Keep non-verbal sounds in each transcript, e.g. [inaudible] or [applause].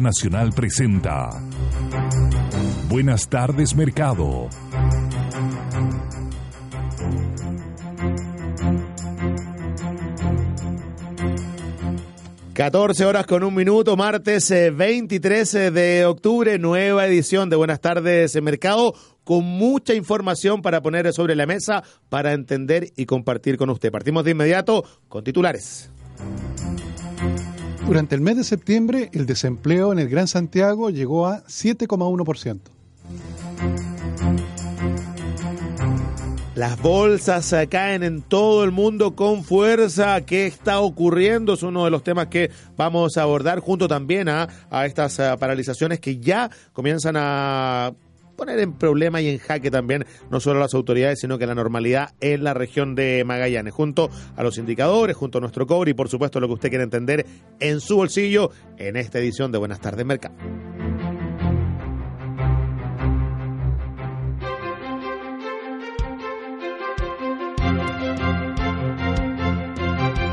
Nacional presenta Buenas tardes Mercado. Catorce horas con un minuto, martes 23 eh, de octubre, nueva edición de Buenas tardes Mercado, con mucha información para poner sobre la mesa, para entender y compartir con usted. Partimos de inmediato con titulares. Durante el mes de septiembre, el desempleo en el Gran Santiago llegó a 7,1%. Las bolsas caen en todo el mundo con fuerza. ¿Qué está ocurriendo? Es uno de los temas que vamos a abordar junto también a, a estas eh, paralizaciones que ya comienzan a poner en problema y en jaque también no solo las autoridades, sino que la normalidad en la región de Magallanes, junto a los indicadores, junto a nuestro cobre y por supuesto lo que usted quiere entender en su bolsillo en esta edición de Buenas tardes Mercado.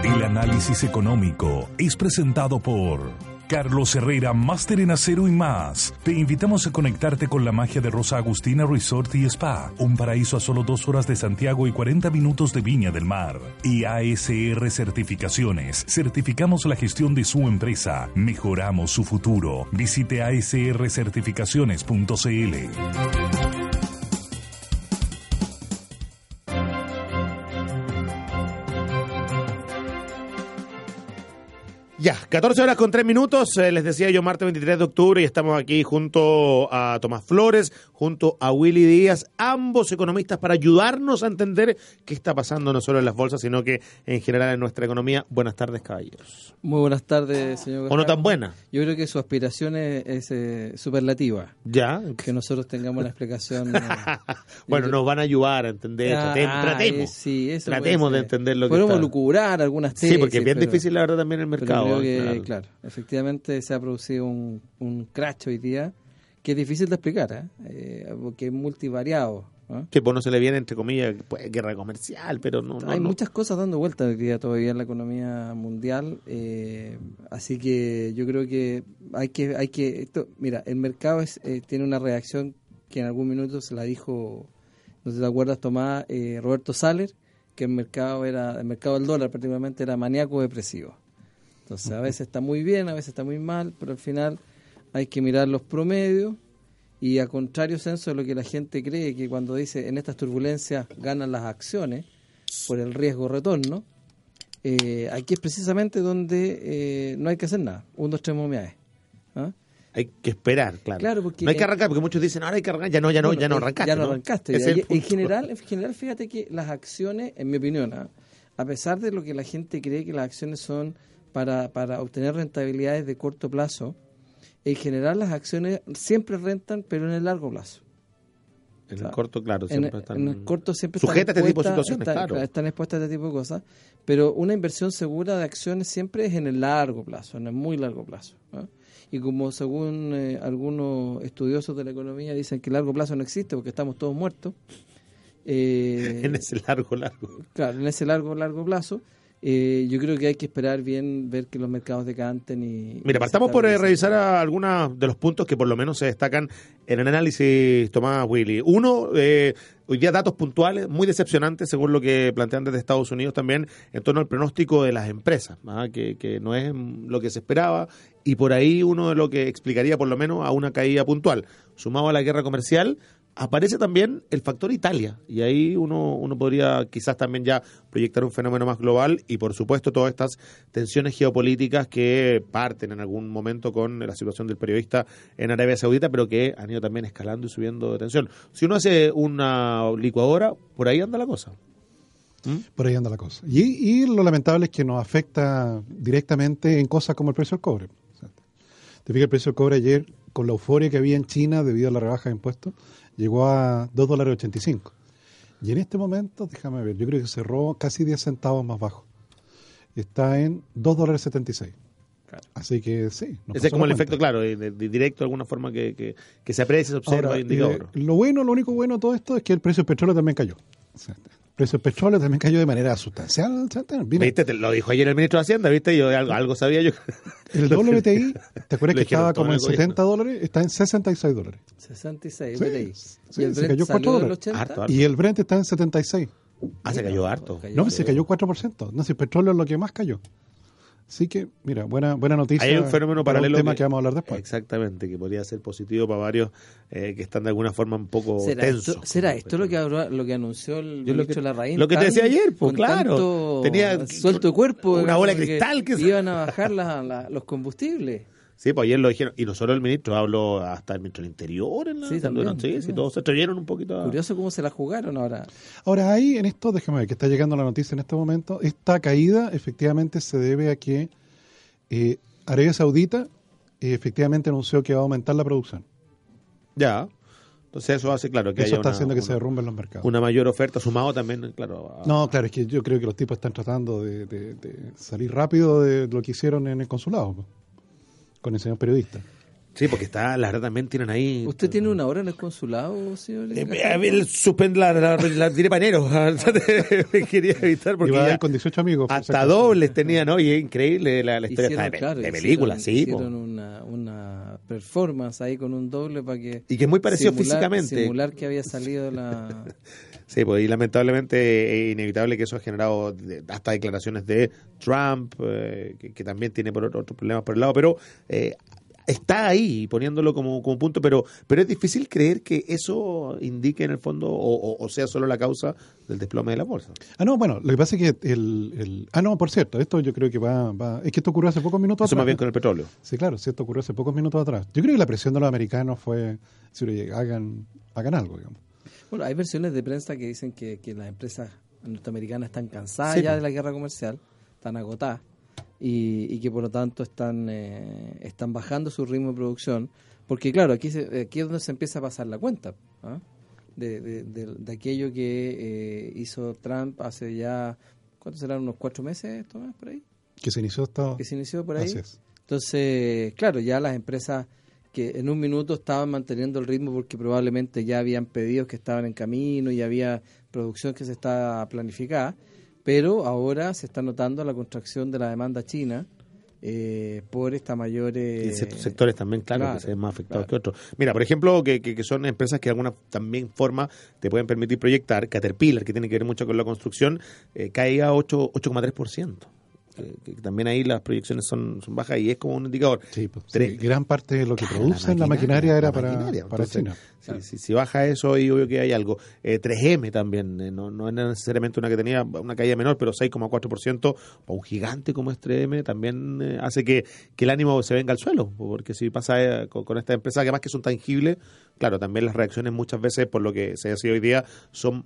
El análisis económico es presentado por Carlos Herrera, máster en acero y más. Te invitamos a conectarte con la magia de Rosa Agustina Resort y Spa, un paraíso a solo dos horas de Santiago y 40 minutos de Viña del Mar. Y ASR Certificaciones. Certificamos la gestión de su empresa. Mejoramos su futuro. Visite asrcertificaciones.cl. Ya, 14 horas con 3 minutos, eh, les decía yo martes 23 de octubre y estamos aquí junto a Tomás Flores, junto a Willy Díaz, ambos economistas para ayudarnos a entender qué está pasando no solo en las bolsas, sino que en general en nuestra economía. Buenas tardes, caballeros. Muy buenas tardes, señor. ¿O no tan buena? Yo creo que su aspiración es, es eh, superlativa. Ya. Que nosotros tengamos la explicación. [laughs] eh, bueno, yo- nos van a ayudar a entender, Ah, tratemos, tratemos, sí, eso tratemos de entender lo que Podemos está. lucurar algunas tesis. Sí, porque es bien pero- difícil la verdad también el pero mercado. Creo que, claro. claro. efectivamente se ha producido un, un crash hoy día que es difícil de explicar, ¿eh? Eh, porque es multivariado. Que pues no se le viene, entre comillas, pues, guerra comercial, pero no, no, Hay no. muchas cosas dando vueltas hoy día todavía en la economía mundial, eh, así que yo creo que hay que, hay que, esto, mira, el mercado es, eh, tiene una reacción que en algún minuto se la dijo, no sé si te acuerdas Tomás, eh, Roberto Saller, que el mercado era, el mercado del dólar prácticamente era maníaco depresivo. Entonces a veces está muy bien, a veces está muy mal, pero al final hay que mirar los promedios y a contrario censo de lo que la gente cree, que cuando dice en estas turbulencias ganan las acciones por el riesgo retorno, eh, aquí es precisamente donde eh, no hay que hacer nada, un, dos, tres momiaes. ¿Ah? Hay que esperar, claro. Claro, porque no hay que en- arrancar, porque muchos dicen, ahora hay que arrancar, ya no, ya no, Bueno, ya no eh, arrancaste. Ya no arrancaste. Ya. Y en general, en general, fíjate que las acciones, en mi opinión, ¿ah? a pesar de lo que la gente cree que las acciones son para, para obtener rentabilidades de corto plazo, en general las acciones siempre rentan, pero en el largo plazo. En el corto, claro, En, siempre están... en el corto siempre Sujeta a están este tipo de situaciones, están- claro. Están expuestas a este tipo de cosas, pero una inversión segura de acciones siempre es en el largo plazo, en el muy largo plazo. ¿no? Y como según eh, algunos estudiosos de la economía dicen que el largo plazo no existe porque estamos todos muertos, [laughs] eh, En ese largo, largo. claro, en ese largo, largo plazo, eh, yo creo que hay que esperar bien, ver que los mercados decanten y... Mira, partamos por eh, revisar algunos de los puntos que por lo menos se destacan en el análisis Tomás Willy. Uno, eh, hoy día datos puntuales muy decepcionantes según lo que plantean desde Estados Unidos también en torno al pronóstico de las empresas, ¿ah? que, que no es lo que se esperaba y por ahí uno de lo que explicaría por lo menos a una caída puntual. Sumado a la guerra comercial, aparece también el factor Italia y ahí uno, uno podría quizás también ya proyectar un fenómeno más global y por supuesto todas estas tensiones geopolíticas que parten en algún momento con la situación del periodista en Arabia Saudita pero que han ido también escalando y subiendo de tensión. Si uno hace una licuadora, por ahí anda la cosa. Por ahí anda la cosa. Y, y lo lamentable es que nos afecta directamente en cosas como el precio del cobre. Te fijas, el precio del cobre ayer, con la euforia que había en China debido a la rebaja de impuestos, llegó a 2 dólares 85. Y en este momento, déjame ver, yo creo que cerró casi 10 centavos más bajo. Está en 2 dólares 76. Así que sí. Ese es como el efecto, claro, de, de directo de alguna forma que, que, que se aprecia, se observa Ahora, en día. eh, lo bueno, lo único bueno de todo esto es que el precio del petróleo también cayó. O sea, precio del petróleo también cayó de manera sustancial. ¿Viste? Te lo dijo ayer el ministro de Hacienda, ¿viste? Yo algo, algo sabía yo. el WTI, [laughs] ¿te acuerdas que estaba como en en el 70 dólares? Está en 66 dólares. 66, Sí, BTI. sí, ¿Y el se cayó cuatro salió del dólares. 80? Harto, harto. Y el Brent está en 76. Ah, se cayó harto. Cayó. No, se cayó 4%. No, si el petróleo es lo que más cayó. Así que, mira, buena buena noticia. Hay un fenómeno para paralelo. Un tema que, vamos a hablar después. Exactamente, que podría ser positivo para varios eh, que están de alguna forma un poco ¿Será tensos. esto, ¿será esto lo que, lo que anunció el Yo lo ministro que- Larraín? lo que te decía ayer, pues, con claro. tanto Tenía suelto de cuerpo. una bola de que cristal que se- Iban a bajar la- la- los combustibles. Sí, pues ayer lo dijeron. Y no solo el ministro, habló hasta el ministro del Interior. En la, Sí, también, sí, sí, también. todos se atreyeron un poquito a... Curioso cómo se la jugaron ahora. Ahora, ahí en esto, déjame ver, que está llegando la noticia en este momento, esta caída efectivamente se debe a que eh, Arabia Saudita eh, efectivamente anunció que va a aumentar la producción. Ya. Entonces eso hace, claro, que Eso haya está una, haciendo que una- se derrumben los mercados. una mayor oferta, sumado también, claro. a- No, claro, es que yo creo que los tipos están tratando de, de- de salir rápido de lo que hicieron en el consulado, con el señor periodista. Sí, porque está, la verdad, también tienen ahí... ¿Usted tiene una hora en el consulado, señor? Eh, eh, él suspende la, la, la, tiré panero. Me quería evitar porque Iba a ya con 18 amigos. hasta dobles tenía, ¿no? Y es increíble la, la historia Hicieron, está de, claro, de hicieron- película, sí. po. Hicieron una, una performance ahí con un doble para que... Y que es muy parecido simular- físicamente. Simular que había salido la... [laughs] Sí, pues y lamentablemente es inevitable que eso ha generado hasta declaraciones de Trump, eh, que, que también tiene por otro- otros problemas por el lado, pero eh, está ahí poniéndolo como, como punto, pero pero es difícil creer que eso indique en el fondo o, o- o sea solo la causa del desplome de la bolsa. Ah, no, bueno, lo que pasa es que el, el- Ah, no, por cierto, esto yo creo que va... va- es que esto ocurrió hace pocos minutos Eso atrás. más bien con el petróleo. Sí, claro, sí, esto ocurrió hace pocos minutos atrás. Yo creo que la presión de los americanos fue... oye, hagan, hagan algo, digamos. Bueno, hay versiones de prensa que dicen que, que las empresas norteamericanas están cansadas Sí, ya de la guerra comercial, están agotadas y, y que por lo tanto están eh, están bajando su ritmo de producción, porque claro, aquí, se- aquí es donde se empieza a pasar la cuenta ¿ah? de, de, de- de aquello que eh, hizo Trump hace ya, ¿cuántos serán? ¿Unos cuatro meses, Tomás, por ahí? Que se inició esto... Que se inició por ahí. Entonces, claro, ya las empresas que en un minuto estaban manteniendo el ritmo porque probablemente ya habían pedidos que estaban en camino y había producción que se estaba planificada, pero ahora se está notando la contracción de la demanda china eh, por esta mayor... Y eh, en ciertos sectores también, claro, claro, que se ven más afectados claro. que otros. Mira, por ejemplo, que, que, que son empresas que de alguna también forma te pueden permitir proyectar. Caterpillar, que tiene que ver mucho con la construcción, eh, cae a 8 8,3%. Que, que también ahí las proyecciones son, son bajas y es como un indicador. Sí, pues, Tres. sí, gran parte de lo que Claro, producen la maquinaria, era la para, maquinaria. para Entonces, China. Si, si, si baja eso, ahí obvio que hay algo. Eh, 3M también, eh, no, no es necesariamente una que tenía una caída menor, pero 6,4%, para un gigante como es 3M, también eh, hace que, que el ánimo se venga al suelo, porque si pasa eh, con, con esta empresa, que además que son tangibles, claro, también las reacciones muchas veces, por lo que se decía hoy día, son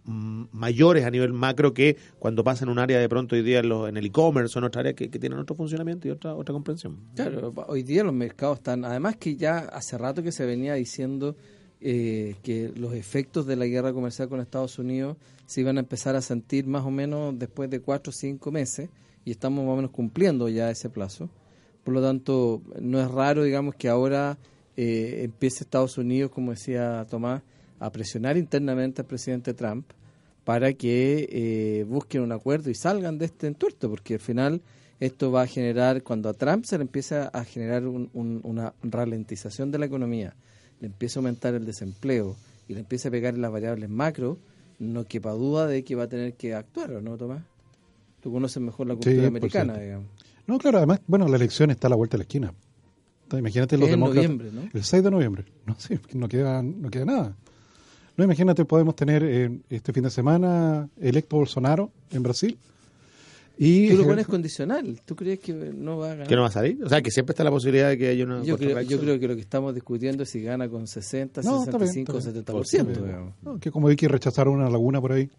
mayores a nivel macro que cuando pasa en un área de pronto hoy día en, los- en el e-commerce o en otra área que, que tienen otro funcionamiento y otra, otra comprensión. Claro, hoy día los mercados están, además que ya hace rato que se venía diciendo eh, que los efectos de la guerra comercial con Estados Unidos se iban a empezar a sentir más o menos después de cuatro o cinco meses y estamos más o menos cumpliendo ya ese plazo. Por lo tanto, no es raro, digamos, que ahora eh, empiece Estados Unidos, como decía Tomás, a presionar internamente al presidente Trump para que eh, busquen un acuerdo y salgan de este entuerto, porque al final esto va a generar, cuando a Trump se le empieza a generar un- un- una ralentización de la economía, le empieza a aumentar el desempleo y le empieza a pegar en las variables macro, no quepa duda de que va a tener que actuar, ¿o no, Tomás? Tú conoces mejor la cultura americana, digamos. No, claro, además, bueno, la elección está a la vuelta de la esquina. Imagínate los demócratas. noviembre, ¿no? El 6 de noviembre. [laughs] No queda, no queda nada. No, imagínate, podemos tener eh, este fin de semana electo Bolsonaro en Brasil. Y Tú lo pones condicional, ¿tú crees que no va a ganar? ¿Que no va a salir? O sea, que siempre está la posibilidad de que haya una Yo creo, yo creo que lo que estamos discutiendo es si gana con 60, No, está bien, 65, está bien. 70%. digamos. No, que como hay que rechazar una laguna por ahí.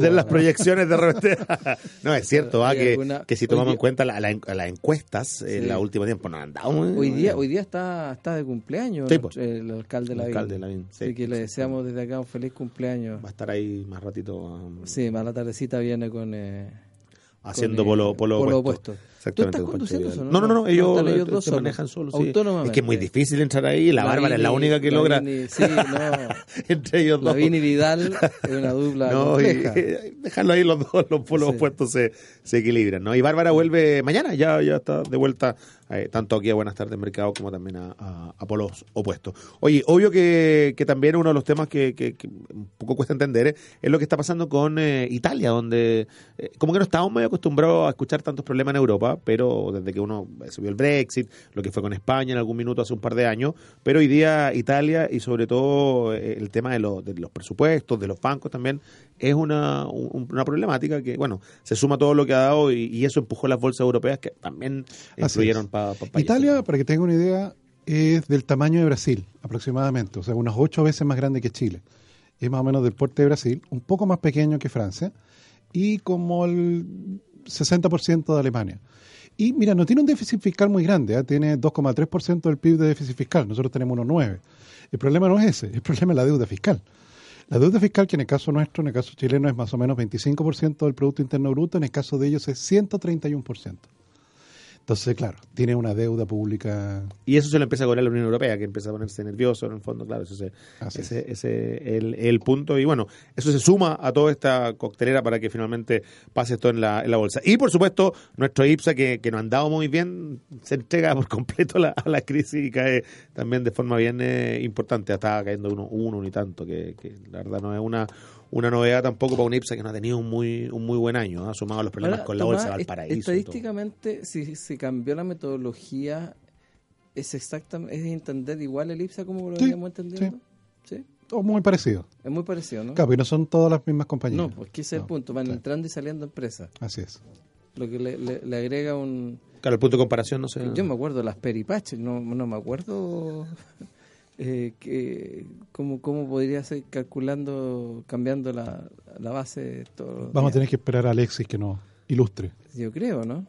De las proyecciones de repente. [laughs] no, es cierto, ah, que, alguna- que si tomamos día- en cuenta la- la- las encuestas en Sí. la última tiempo, no han dado muy- Hoy día, hoy día está, está de cumpleaños Sí, pues. el alcalde El Lavín. alcalde Lavín, sí, Así que le sí, deseamos desde acá un feliz cumpleaños. Va a estar ahí más ratito um, Sí, más la tardecita viene con... eh, haciendo con, eh, polo, polo, polo opuesto. opuesto. Exactamente. estás conduciendo Vidal. eso, no? no? No, ellos, eh, dos se manejan solos. sí. autónomamente. Es que es muy difícil entrar ahí. La Bárbara es la única que logra sí, no. [laughs] entre ellos dos. Lavín y Vidal es una dupla No, y, compleja. dejarlo ahí los dos, los polos Sí. opuestos se, se equilibran, ¿no? Y Bárbara vuelve mañana, ya, ya está de vuelta, eh, tanto aquí a Buenas tardes Mercado como también a, a- a polos opuestos. Oye, obvio que, que también uno de los temas que, que- que un poco cuesta entender eh, es lo que está pasando con eh, Italia, donde eh, como que no estábamos muy acostumbrados a escuchar tantos problemas en Europa, pero desde que uno eh, vio el Brexit, lo que fue con España en algún minuto hace un par de años, pero hoy día Italia y sobre todo eh, el tema de, los de los presupuestos, de los bancos también, es una, un- una problemática que, bueno, se suma todo lo que ha dado y, y eso empujó las bolsas europeas que también influyeron para Italia, para que tenga una idea, es del tamaño de Brasil, aproximadamente, o sea, unas ocho veces más grande que Chile. Es más o menos del porte de Brasil, un poco más pequeño que Francia y como el 60% de Alemania. Y mira, no tiene un déficit fiscal muy grande, ¿eh? tiene 2,3% del PIB de déficit fiscal, nosotros tenemos 1,9%. El problema no es ese, el problema es la deuda fiscal. La deuda fiscal, que en el caso nuestro, en el caso chileno, es más o menos 25% del Producto Interno Bruto, en el caso de ellos es 131%. Entonces, claro, tiene una deuda pública. Y eso se lo empieza a cobrar la Unión Europea, que empieza a ponerse nervioso en el fondo, claro, eso se- ese ese el, el punto. Y bueno, eso se suma a toda esta coctelera para que finalmente pase esto en la, en la bolsa. Y por supuesto, nuestro IPSA, que, que nos han dado muy bien, se entrega por completo a la, a la crisis y cae también de forma bien eh, importante. Estaba cayendo uno, uno ni tanto, que, que la verdad no es una una novedad tampoco para un IPSA que no ha tenido un muy un muy buen año, ¿no? sumado a los problemas Ahora, con la Tomás, bolsa de Valparaíso. y. Estadísticamente, si se cambió la metodología, ¿es exactamente es entender igual el IPSA como lo Sí, veníamos entendiendo? Sí. O muy parecido. Es muy parecido, ¿no? Claro, porque no son todas las mismas compañías. No, pues que ese es el punto. Van claro. entrando y saliendo empresas. Así es. Lo que le, le- le agrega un... Claro, el punto de comparación no sé. Yo me acuerdo de las peripaches, no, no me acuerdo eh, que, cómo, cómo podría ser calculando, cambiando la, la base. todos los Vamos a tener que esperar a Alexis que nos ilustre. Yo creo, ¿no?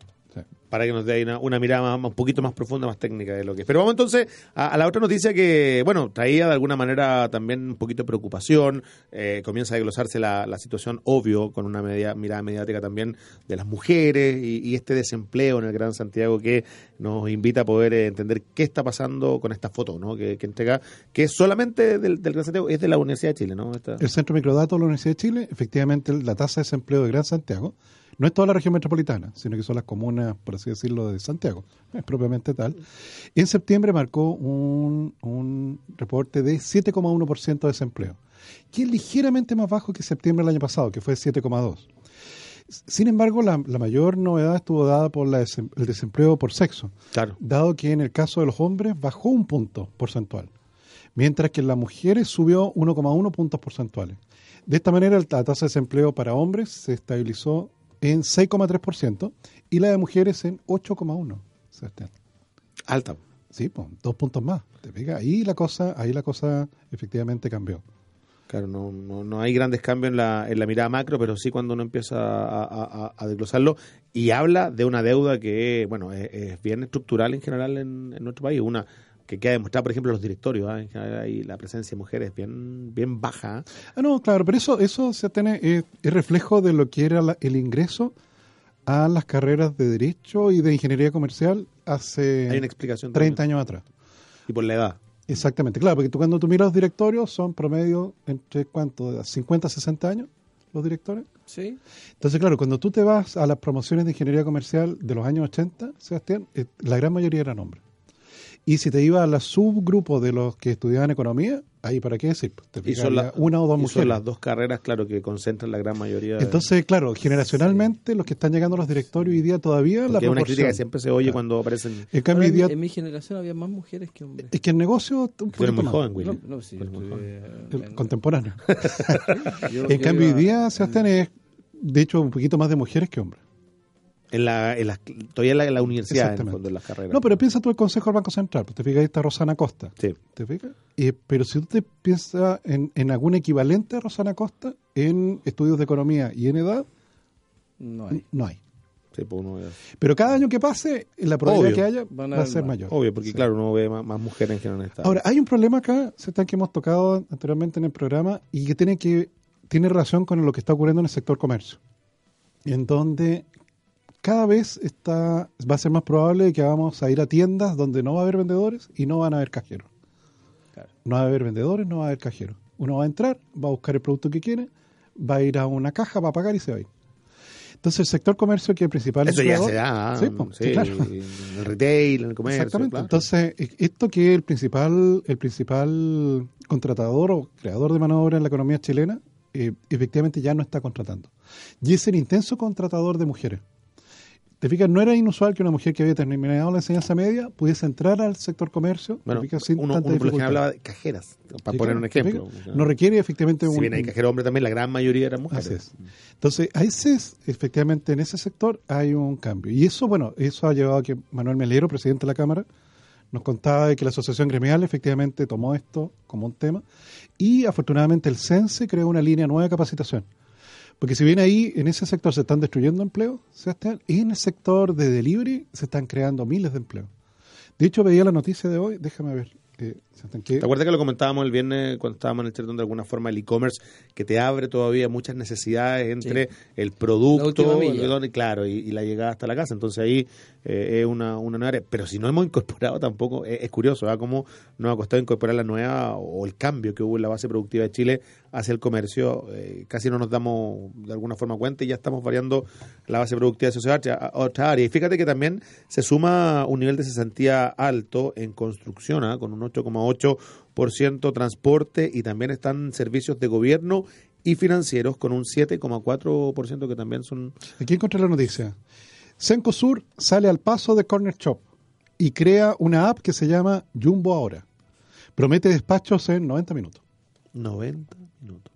Para que nos dé una, una mirada más- un poquito más profunda, más técnica de lo que es. Pero vamos entonces a, a la otra noticia que, bueno, traía de alguna manera también un poquito de preocupación. Eh, comienza a desglosarse la, situación, obvio, con una media- mirada mediática también de las mujeres y, este desempleo en el Gran Santiago que nos invita a poder eh, entender qué está pasando con esta foto ¿no? que, que entrega, que solamente del, del Gran Santiago, es de la Universidad de Chile, ¿no? Esta- El Centro Microdatos de la Universidad de Chile, efectivamente, la tasa de desempleo de Gran Santiago no es toda la región metropolitana, sino que son las comunas, por así decirlo, de Santiago, es propiamente tal. En septiembre marcó un, un reporte de 7,1% de desempleo, que es ligeramente más bajo que septiembre del año pasado, que fue 7,2%. Sin embargo, la, la mayor novedad estuvo dada por la desem- el desempleo por sexo, Claro. dado que en el caso de los hombres bajó un punto porcentual, mientras que en las mujeres subió 1,1 puntos porcentuales. De esta manera, la tasa de desempleo para hombres se estabilizó en 6,3% y la de mujeres en 8,1%. Sebastián. Alta. Sí, pues, dos puntos más. ¿Te? Ahí la cosa, ahí la cosa efectivamente cambió. Claro, no, no, no hay grandes cambios en la, en la mirada macro, pero sí cuando uno empieza a, a- a- a desglosarlo y habla de una deuda que, bueno, es, es bien estructural en general en, en nuestro país, una que queda demostrada, por ejemplo, en los directorios, ¿ah? en general ahí la presencia de mujeres es bien, bien baja. ¿ah? Ah, no, claro, pero eso, eso se tiene, eh, es reflejo de lo que era la- el ingreso a las carreras de Derecho y de Ingeniería Comercial hace Hay una explicación 30 también. años atrás. Y por la edad. Exactamente, claro, porque tú cuando tú miras los directorios son promedio entre cuánto, 50 a 60 años los directores. Sí. Entonces, claro, cuando tú te vas a las promociones de ingeniería comercial de los años 80, Sebastián, eh, la gran mayoría eran hombres. Y si te ibas a la subgrupo de los que estudiaban economía, ahí para qué decir, Pues te Y son, la- una o dos y mujeres. son las dos carreras, claro, que concentran la gran mayoría. de- Entonces, claro, generacionalmente los que están llegando a los directorios hoy día todavía la porque es una crítica que siempre se oye Claro. cuando aparecen. En cambio, Ahora, día, mi- en mi generación había más mujeres que hombres. es que el negocio un Tú eres poquito muy más, joven, Willy. No, no, sí, muy el en- contemporáneo. [laughs] yo- en yo cambio, hoy iba- día, Sebastián, es de hecho un poquito más de mujeres que hombres. En la, en las- todavía en la, en la universidad, en fondo, en las carreras. No, pero piensa tú el Consejo del Banco Central, pues te fijas, ahí está Rosana Costa. Sí. ¿Te fijas? Eh, pero si tú te piensas en, en algún equivalente a Rosana Costa en estudios de economía y en edad, No hay. no hay. Sí, pues uno Pero cada año que pase, la probabilidad que haya va a ser más. mayor. Obvio, porque Sí. claro, uno ve más, más mujeres que no en. Ahora, hay un problema acá, Sebastián, que hemos tocado anteriormente en el programa y que tiene que tiene relación con lo que está ocurriendo en el sector comercio, en donde cada vez está va a ser más probable que vamos a ir a tiendas donde no va a haber vendedores y no van a haber cajeros. Claro. No va a haber vendedores, no va a haber cajeros. Uno va a entrar, va a buscar el producto que quiere, va a ir a una caja, va a pagar y se va a ir. Entonces el sector comercio que es el principal Eso ya se da. Sí, po, sí, sí, claro. El retail, en el comercio. Exactamente. claro. Entonces, e- esto que es el principal, el principal contratador o creador de mano de obra en la economía chilena, eh, efectivamente ya no está contratando. Y es el intenso contratador de mujeres. Te fijas, no era inusual que una mujer que había terminado la enseñanza media pudiese entrar al sector comercio. Bueno, te fijas, sin uno, tanta uno por lo dificultad. general hablaba de cajeras, para Sí, poner un ejemplo. No requiere efectivamente si un, bien hay cajero hombre también, la gran mayoría eran mujeres. Así es. Entonces, a ese, es- efectivamente, en ese sector hay un cambio. Y eso, bueno, eso ha llevado a que Manuel Melero, presidente de la Cámara, nos contaba de que la Asociación Gremial efectivamente tomó esto como un tema y afortunadamente el CENSE creó una línea nueva de capacitación. Porque si bien ahí en ese sector se están destruyendo empleos, Sebastián, en el sector de delivery se están creando miles de empleos. De hecho, veía la noticia de hoy, déjame ver, eh, Sebastián, que ¿Te acuerdas que lo comentábamos el viernes cuando estábamos en el chat de alguna forma el e-commerce que te abre todavía muchas necesidades entre el producto donde- claro, y, y la llegada hasta la casa? Entonces ahí eh, es una, una nueva área. Pero si no hemos incorporado tampoco, es, es curioso, ¿verdad? Cómo nos ha costado incorporar la nueva o el cambio que hubo en la base productiva de Chile hacia el comercio. eh, casi no nos damos de alguna forma cuenta y ya estamos variando la base productiva de sociedad a otra área. Y fíjate que también se suma un nivel de cesantía alto en construcción, ¿ah? con un 8,8% transporte y también están servicios de gobierno y financieros con un 7,4% que también son... Aquí encontré la noticia. Cencosur sale al paso de Corner Shop y crea una app que se llama Jumbo Ahora. Promete despachos en 90 minutos. 90 minutos.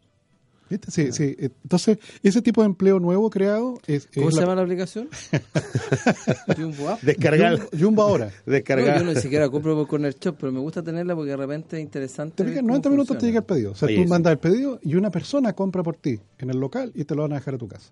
¿Viste? Sí, sí. Entonces, ese tipo de empleo nuevo creado es... ¿Cómo es se la- llama la aplicación? [laughs] Jumbo App. Descargar. Jumbo, Ahora. [laughs] Descargar. No, yo no siquiera compro por Corner Shop, pero me gusta tenerla porque de repente es interesante. Te fijas, cómo 90 minutos te llega el pedido. O sea, Oye, tú sí. mandas el pedido y una persona compra por ti en el local y te lo van a dejar a tu casa.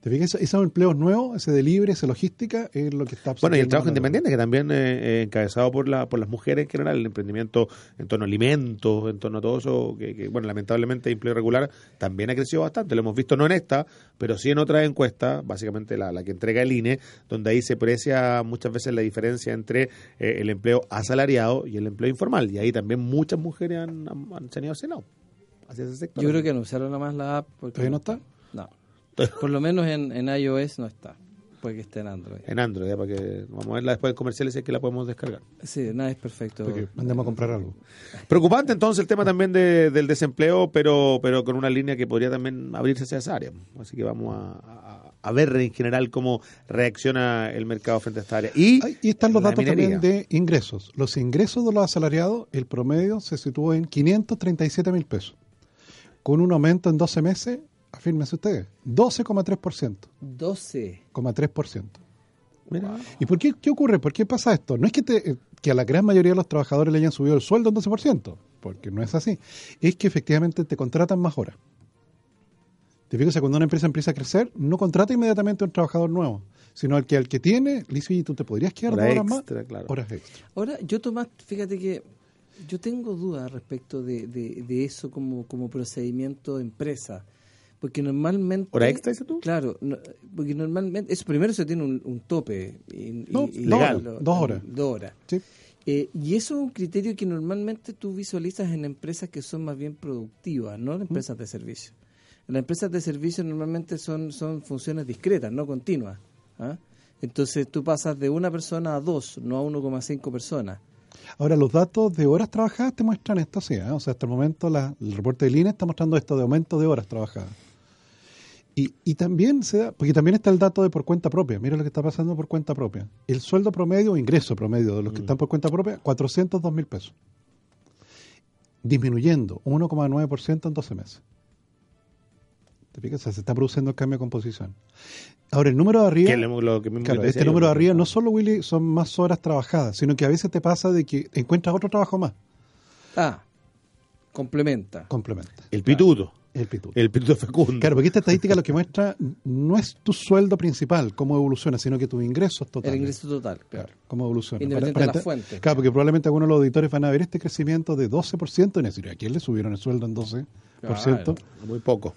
¿Te fijas? Esos empleos nuevos, ese delivery, esa logística, es lo que está Bueno, y el trabajo independiente, que también eh, eh, encabezado por, la, por las mujeres en general, el emprendimiento en torno a alimentos, en torno a todo eso, que, que, bueno, lamentablemente empleo irregular también ha crecido bastante. Lo hemos visto no en esta, pero sí en otras encuestas, básicamente la, la que entrega el INE, donde ahí se aprecia muchas veces la diferencia entre eh, el empleo asalariado y el empleo informal. Y ahí también muchas mujeres han, han, han se han ido hacia el lado, hacia ese sector. Yo creo que anunciaron nada más la app. Porque ¿Todavía no está? [laughs] Por lo menos en, en iOS no está. Puede que esté en Android. En Android, ya, para que vamos a verla después en comerciales si es que la podemos descargar. Sí, nada es perfecto. Porque mandemos a comprar algo. Preocupante entonces el tema también de- del desempleo, pero pero con una línea que podría también abrirse hacia esa área. Así que vamos a, a- a ver en general cómo reacciona el mercado frente a esta área. Y, están los datos minería. también de ingresos. Los ingresos de los asalariados, el promedio se situó en 537 mil pesos. Con un aumento en 12 meses, afírmense ustedes, 12,3%. 12. 0,3%. Mira, ¿Y por qué, qué ocurre? ¿Por qué pasa esto? No es que, te- eh, que a la gran mayoría de los trabajadores le hayan subido el sueldo en 12%, porque no es así. Es que efectivamente te contratan más horas. Te fijas, O sea, cuando una empresa empieza a crecer, no contrata inmediatamente a un trabajador nuevo, sino al que al que tiene, le dice, "Oye, tú te podrías quedar Hora dos horas extra, más. claro. Horas extra. Ahora, yo Tomás, fíjate que yo tengo dudas respecto de, de, de eso como, como procedimiento de empresa. Porque normalmente... ¿Hora extra, dices tú? Claro, no- porque normalmente... Eso primero se tiene un, un tope. y- No, legal, dos horas. Dos horas. Sí. Eh, y eso es un criterio que normalmente tú visualizas en empresas que son más bien productivas, no en empresas de servicio. En las empresas de servicio normalmente son, son funciones discretas, no continuas. ¿ah? Entonces tú pasas de una persona a dos, no a 1,5 personas. Ahora, los datos de horas trabajadas te muestran esto, sí. ¿eh? O sea, hasta el momento la- el reporte del INE está mostrando esto de aumento de horas trabajadas. Y, y también se da, porque también está el dato de por cuenta propia. Mira lo que está pasando por cuenta propia. El sueldo promedio o ingreso promedio de los que están por cuenta propia, 402 mil pesos. Disminuyendo 1,9% en 12 meses. ¿Te fijas? O sea, se está produciendo el cambio de composición. Ahora, el número de arriba... lo, que Claro, este número de arriba no solo, Willy, son más horas trabajadas, sino que a veces te pasa de que encuentras otro trabajo más. Ah, complementa. Complementa. El pituto, El pituto. el pituto fecundo. Claro, porque esta estadística lo que muestra no es tu sueldo principal, cómo evoluciona, sino que tus ingresos el totales. ingreso total, claro. Claro, cómo evoluciona. Independiente de la ente- fuente. Claro, porque probablemente algunos de los auditores van a ver este crecimiento de 12% y decir, ¿a quién le subieron el sueldo en 12%? Claro. Muy poco.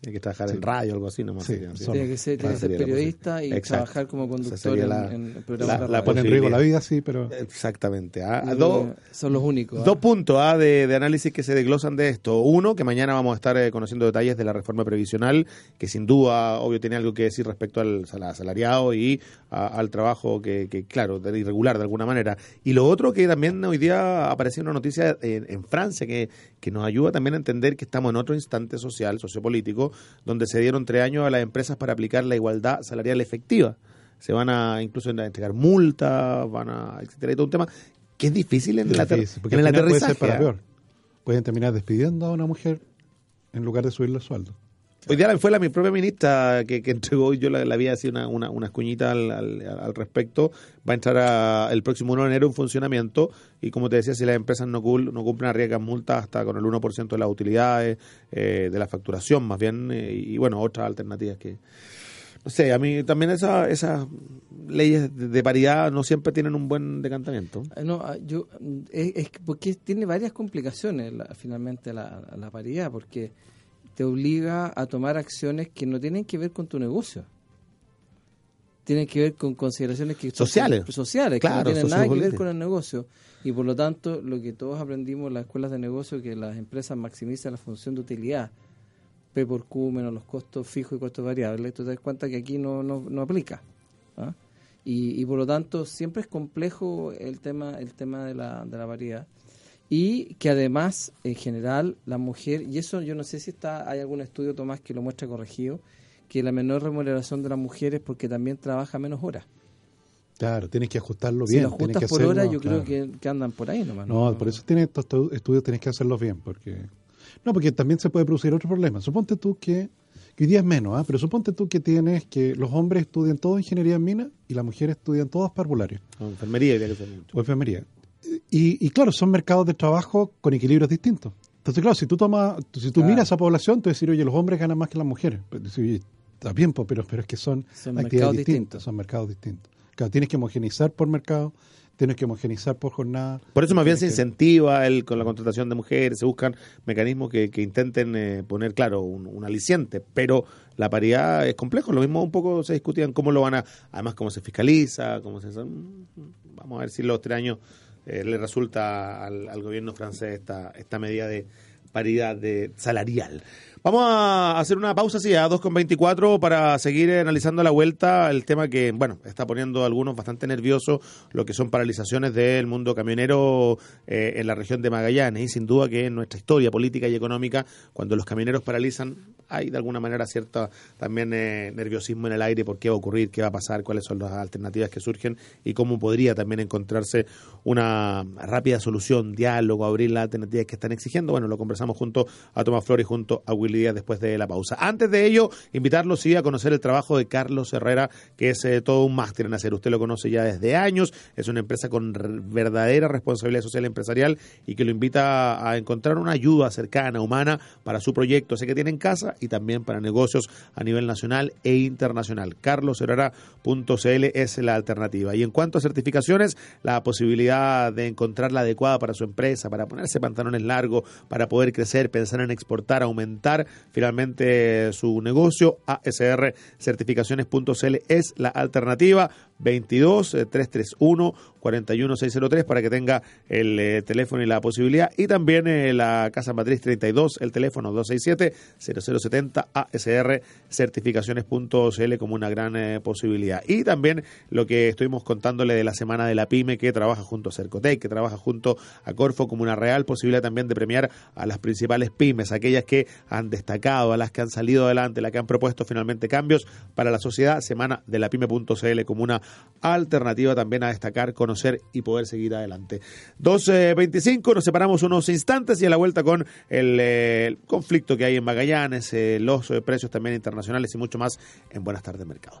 Tiene que trabajar en radio o algo así, nomás. Sí, sería, ¿sí? son- Tiene que ser, tiene que ser periodista y Exacto. trabajar como conductor en, la- en la- programas de la radio. Pone en riesgo la vida, sí, pero Exactamente. ah, que Son los únicos. ¿ah? Dos puntos ah, de, de análisis que se desglosan de esto. Uno, que mañana vamos a estar eh, conociendo detalles de la reforma previsional, que sin duda, obvio, tiene algo que decir respecto al sal- asalariado y a- al trabajo que, que, claro, de irregular de alguna manera. Y lo otro, que también hoy día apareció una noticia en, en Francia que, que nos ayuda también a entender que estamos en otro instante social, sociopolítico, donde se dieron tres años a las empresas para aplicar la igualdad salarial efectiva. Se van a incluso a entregar multas, van a, etcétera, y todo un tema que es difícil en, difícil, porque en el final puede aterrizaje. ser para peor. Pueden terminar despidiendo a una mujer en lugar de subirle el sueldo. Hoy día fue la mi propia ministra que, que [laughs] entregó, yo la, había así una, una, unas cuñitas al, al, al respecto. Va a entrar a- el próximo 1 de enero en funcionamiento y como te decía, si las empresas no, cul- no cumplen arriesgan multas hasta con el 1% de las utilidades, eh, de la facturación más bien, eh, y bueno, otras alternativas que... No sé, a mí también esa- esas leyes de, paridad no siempre tienen un buen decantamiento. Ah, No, ah, yo mm, es, es que- porque tiene varias complicaciones la- finalmente la, la paridad, porque te obliga a tomar acciones que no tienen que ver con tu negocio. Tienen que ver con consideraciones que son Sociales. sociales, Claro, que no tienen nada que ver con el negocio. Y por lo tanto, lo que todos aprendimos en las escuelas de negocio, que las empresas maximizan la función de utilidad, P por Q menos los costos fijos y costos variables, tú te das cuenta que aquí no, no, no aplica. ¿ah? Y, y por lo tanto siempre es complejo el tema el tema de la, de la paridad y que además en general la mujer y eso yo no sé si está hay algún estudio Tomás que lo muestra corregido que la menor remuneración de la mujer es porque también trabaja menos horas Claro, tienes que ajustarlo si bien. lo tienes ajustas que por hora yo creo que, que andan por ahí nomás No, por eso tienes estos estu- estudios, tienes que hacerlos bien, porque no, porque también se puede producir otro problema. Suponte tú que, que hoy día es menos, ¿ah? pero suponte tú que tienes que los hombres estudian todo ingeniería en minas y las mujeres estudian todas parvularios O enfermería que ser mucho. o enfermería. Y, y claro, son mercados de trabajo con equilibrios distintos. Entonces, claro, si tú tomas, si tú Claro. miras a esa población, tú decir, oye, los hombres ganan más que las mujeres. Pues, decir, oye, está bien, pues, pero, pero es que son, Son actividades mercados distintas, distintos. son mercados distintos. Claro, tienes que homogenizar por mercado, tienes que homogenizar por jornada. Por eso más bien se que- incentiva el, con la contratación de mujeres, se buscan mecanismos que, que intenten eh, poner, claro, un, un aliciente, pero la paridad es complejo, lo mismo un poco se discutían cómo lo van a, además cómo se fiscaliza, cómo se... mm, Vamos a ver si los tres años eh, le resulta al, al gobierno francés esta, esta medida de paridad de salarial. Vamos a hacer una pausa así a 2.24 para seguir analizando a la vuelta el tema que, bueno, está poniendo a algunos bastante nerviosos, lo que son paralizaciones del mundo camionero eh, en la región de Magallanes. Y sin duda que en nuestra historia política y económica, cuando los camioneros paralizan, hay de alguna manera cierta también eh, nerviosismo en el aire por qué va a ocurrir, qué va a pasar, cuáles son las alternativas que surgen y cómo podría también encontrarse una rápida solución, diálogo, abrir las alternativas que están exigiendo. Bueno, lo conversamos junto a Tomás Flores junto a Willy Después de la pausa. Antes de ello, invitarlos sí a conocer el trabajo de Carlos Herrera, que es eh, todo un máster en hacer. Usted lo conoce ya desde años, es una empresa con verdadera responsabilidad social empresarial y que lo invita a encontrar una ayuda cercana, humana, para su proyecto, sé que tiene en casa y también para negocios a nivel nacional e internacional. carlosherrera.cl es la alternativa. Y en cuanto a certificaciones, la posibilidad de encontrar la adecuada para su empresa, para ponerse pantalones largos, para poder crecer, pensar en exportar, aumentar finalmente su negocio, ASR Certificaciones.cl es la alternativa. 22 eh, 331 41603 para que tenga el eh, teléfono y la posibilidad. Y también eh, la casa matriz 32 el teléfono 267 0070 ASR certificaciones.cl como una gran eh, posibilidad. Y también lo que estuvimos contándole de la semana de la pyme que trabaja junto a Cercotec que trabaja junto a Corfo como una real posibilidad también de premiar a las principales pymes aquellas que han destacado a las que han salido adelante las que han propuesto finalmente cambios para la sociedad. Semana de la pyme.cl como una alternativa también a destacar, conocer y poder seguir adelante. 2.25, nos separamos unos instantes y a la vuelta con el, eh, conflicto que hay en Magallanes, eh, los eh, precios también internacionales y mucho más en Buenas tardes Mercado.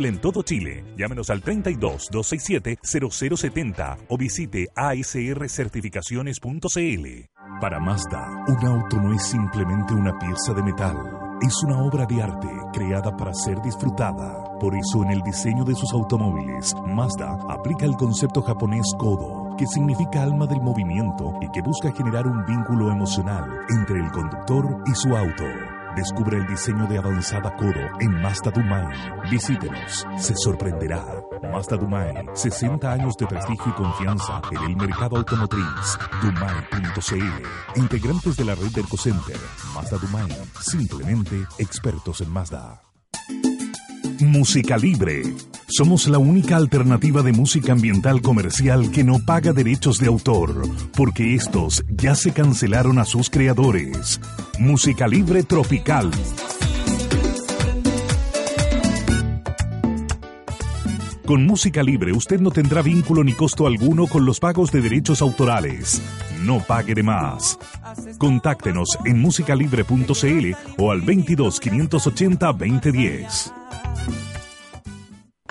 en todo Chile. Llámenos al 32 267 0070 o visite asrcertificaciones.cl. Para Mazda, un auto no es simplemente una pieza de metal. Es una obra de arte creada para ser disfrutada. Por eso en el diseño de sus automóviles, Mazda aplica el concepto japonés Kodo, que significa alma del movimiento y que busca generar un vínculo emocional entre el conductor y su auto. Descubre el diseño de avanzada Kodo en Mazda Dumai. Visítenos, se sorprenderá. Mazda Dumai, 60 años de prestigio y confianza en el mercado automotriz. Dumai.cl. Integrantes de la red del Center. Mazda Dumai, simplemente expertos en Mazda. Música Libre. Somos la única alternativa de música ambiental comercial que no paga derechos de autor, porque estos ya se cancelaron a sus creadores. Música Libre Tropical. Con Música Libre usted no tendrá vínculo ni costo alguno con los pagos de derechos autorales. No pague de más. Contáctenos en musicalibre.cl o al 22 580 2010.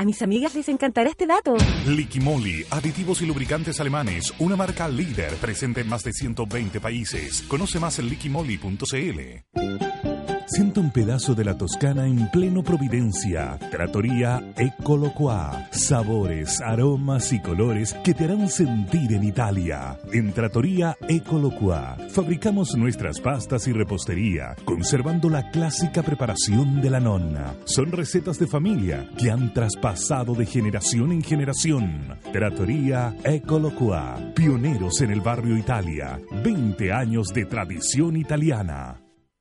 A mis amigas les encantará este dato. Liquimoli, aditivos y lubricantes alemanes, una marca líder presente en más de 120 países. Conoce más en liquimoli.cl. Sienta un pedazo de la Toscana en pleno Providencia. Trattoria Ecoloqua. Sabores, aromas y colores que te harán sentir en Italia. En Trattoria Ecoloqua fabricamos nuestras pastas y repostería, conservando la clásica preparación de la nonna. Son recetas de familia que han traspasado de generación en generación. Trattoria Ecoloqua. Pioneros en el barrio Italia. 20 años de tradición italiana.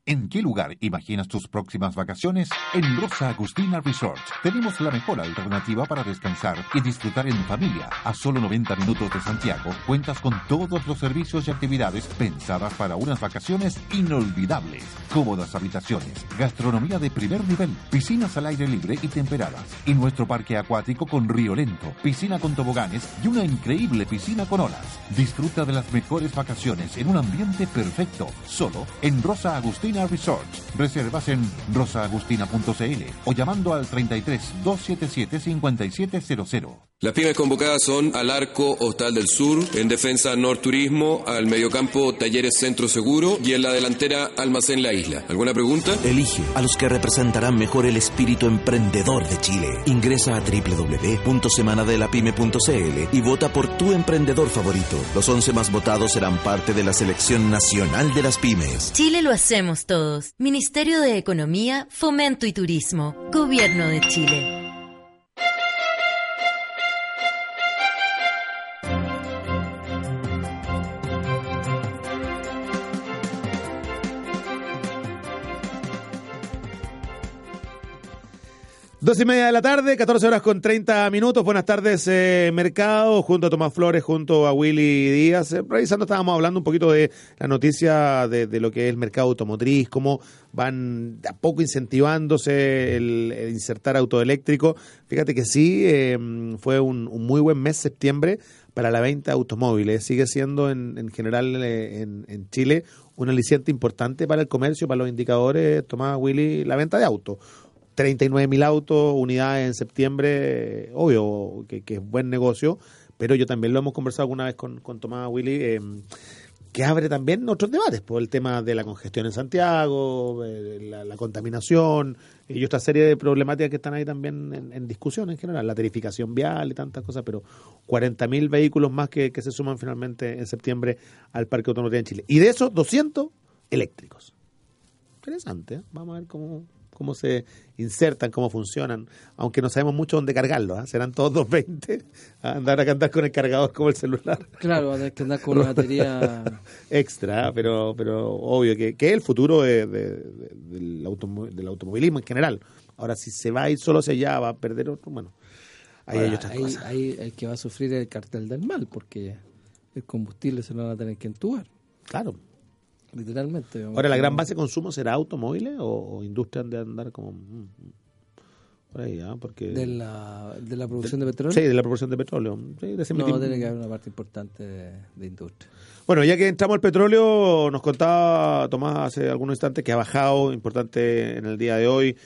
¿En qué lugar imaginas tus próximas vacaciones? En Rosa Agustina Resort tenemos la mejor alternativa para descansar y disfrutar en familia. A solo 90 minutos de Santiago, cuentas con todos los servicios y actividades pensadas para unas vacaciones inolvidables. Cómodas habitaciones, gastronomía de primer nivel, piscinas al aire libre y temperadas. Y nuestro parque acuático con río lento, piscina con toboganes y una increíble piscina con olas. Disfruta de las mejores vacaciones en un ambiente perfecto, solo en Rosa Agustina Resort. Reservas en rosaagustina.cl o llamando al 33 277 5700. Las pymes convocadas son al Arco Hostal del Sur, en Defensa Nord Turismo, al Mediocampo Talleres Centro Seguro y en la delantera Almacén La Isla. ¿Alguna pregunta? Elige a los que representarán mejor el espíritu emprendedor de Chile. Ingresa a www.semanadelapyme.cl y vota por tu emprendedor favorito. Los 11 más votados serán parte de la selección nacional de las pymes. Chile lo hacemos todos. Ministerio de Economía, Fomento y Turismo. Gobierno de Chile. Dos y media de la tarde, 14 horas con 30 minutos. Buenas tardes, eh, Mercado, junto a Tomás Flores, junto a Willy Díaz. Eh, revisando, estábamos hablando un poquito de la noticia de, lo que es el mercado automotriz, cómo van a poco incentivándose el, insertar auto eléctrico. Fíjate que sí, eh, fue un, un, muy buen mes septiembre para la venta de automóviles. Sigue siendo en, en general eh, en, en Chile un aliciente importante para el comercio, para los indicadores, Tomás Willy, la venta de autos 39 mil autos, unidades en septiembre, obvio que, es buen negocio, pero yo también lo hemos conversado alguna vez con, con Tomás Willy. Eh, que abre también otros debates, por el tema de la congestión en Santiago, eh, la, contaminación y otra serie de problemáticas que están ahí también en, discusión en general, la tarificación vial y tantas cosas, pero 40.000 vehículos más que, que se suman finalmente en septiembre al Parque Automotriz en Chile. Y de esos, 200 eléctricos. Interesante, ¿eh? vamos a ver cómo, cómo se insertan, cómo funcionan, aunque no sabemos mucho dónde cargarlos, ¿ah? serán todos 220, a andar a andar con el cargador como el celular. Claro, tener que andar con una batería [laughs] extra, ¿ah? pero pero obvio que, que es el futuro de- de- de- del, automo- del automovilismo en general. Ahora, si se va a ir solo hacia allá, va a perder otro, bueno, ahí hay Ahora, otras ahí- cosas. ahí el que va a sufrir el cartel del mal, porque el combustible se lo van a tener que entubar, Claro. Literalmente. Ahora, ¿la gran base de consumo será automóviles o, o industria de andar como... mm, mm, por ahí, ¿ah? Porque... de la, de la producción de petróleo. Sí, de la proporción de petróleo. Sí, de no, tiene que haber una parte importante de, de industria. Bueno, ya que entramos al petróleo, nos contaba Tomás hace algunos instantes que ha bajado importante en el día de hoy.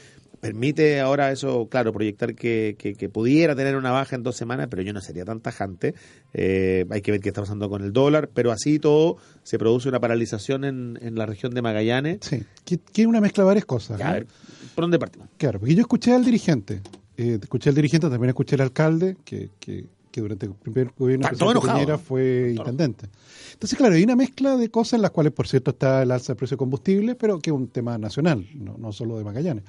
Permite ahora eso, claro, proyectar que, que, que pudiera tener una baja en dos semanas, pero yo no sería tan tajante. Eh, hay que ver qué está pasando con el dólar, pero así todo se produce una paralización en, en la región de Magallanes. Sí, que, es una mezcla de varias cosas. Ya, ¿no? a ver, ¿por dónde partimos? Claro, porque yo escuché al dirigente, eh, escuché al dirigente, también escuché al alcalde, que, que, que durante el primer gobierno. Piñera fue intendente. Entonces, claro, hay una mezcla de cosas en las cuales, por cierto, está el alza del precio de combustible, pero que es un tema nacional, no, no solo de Magallanes.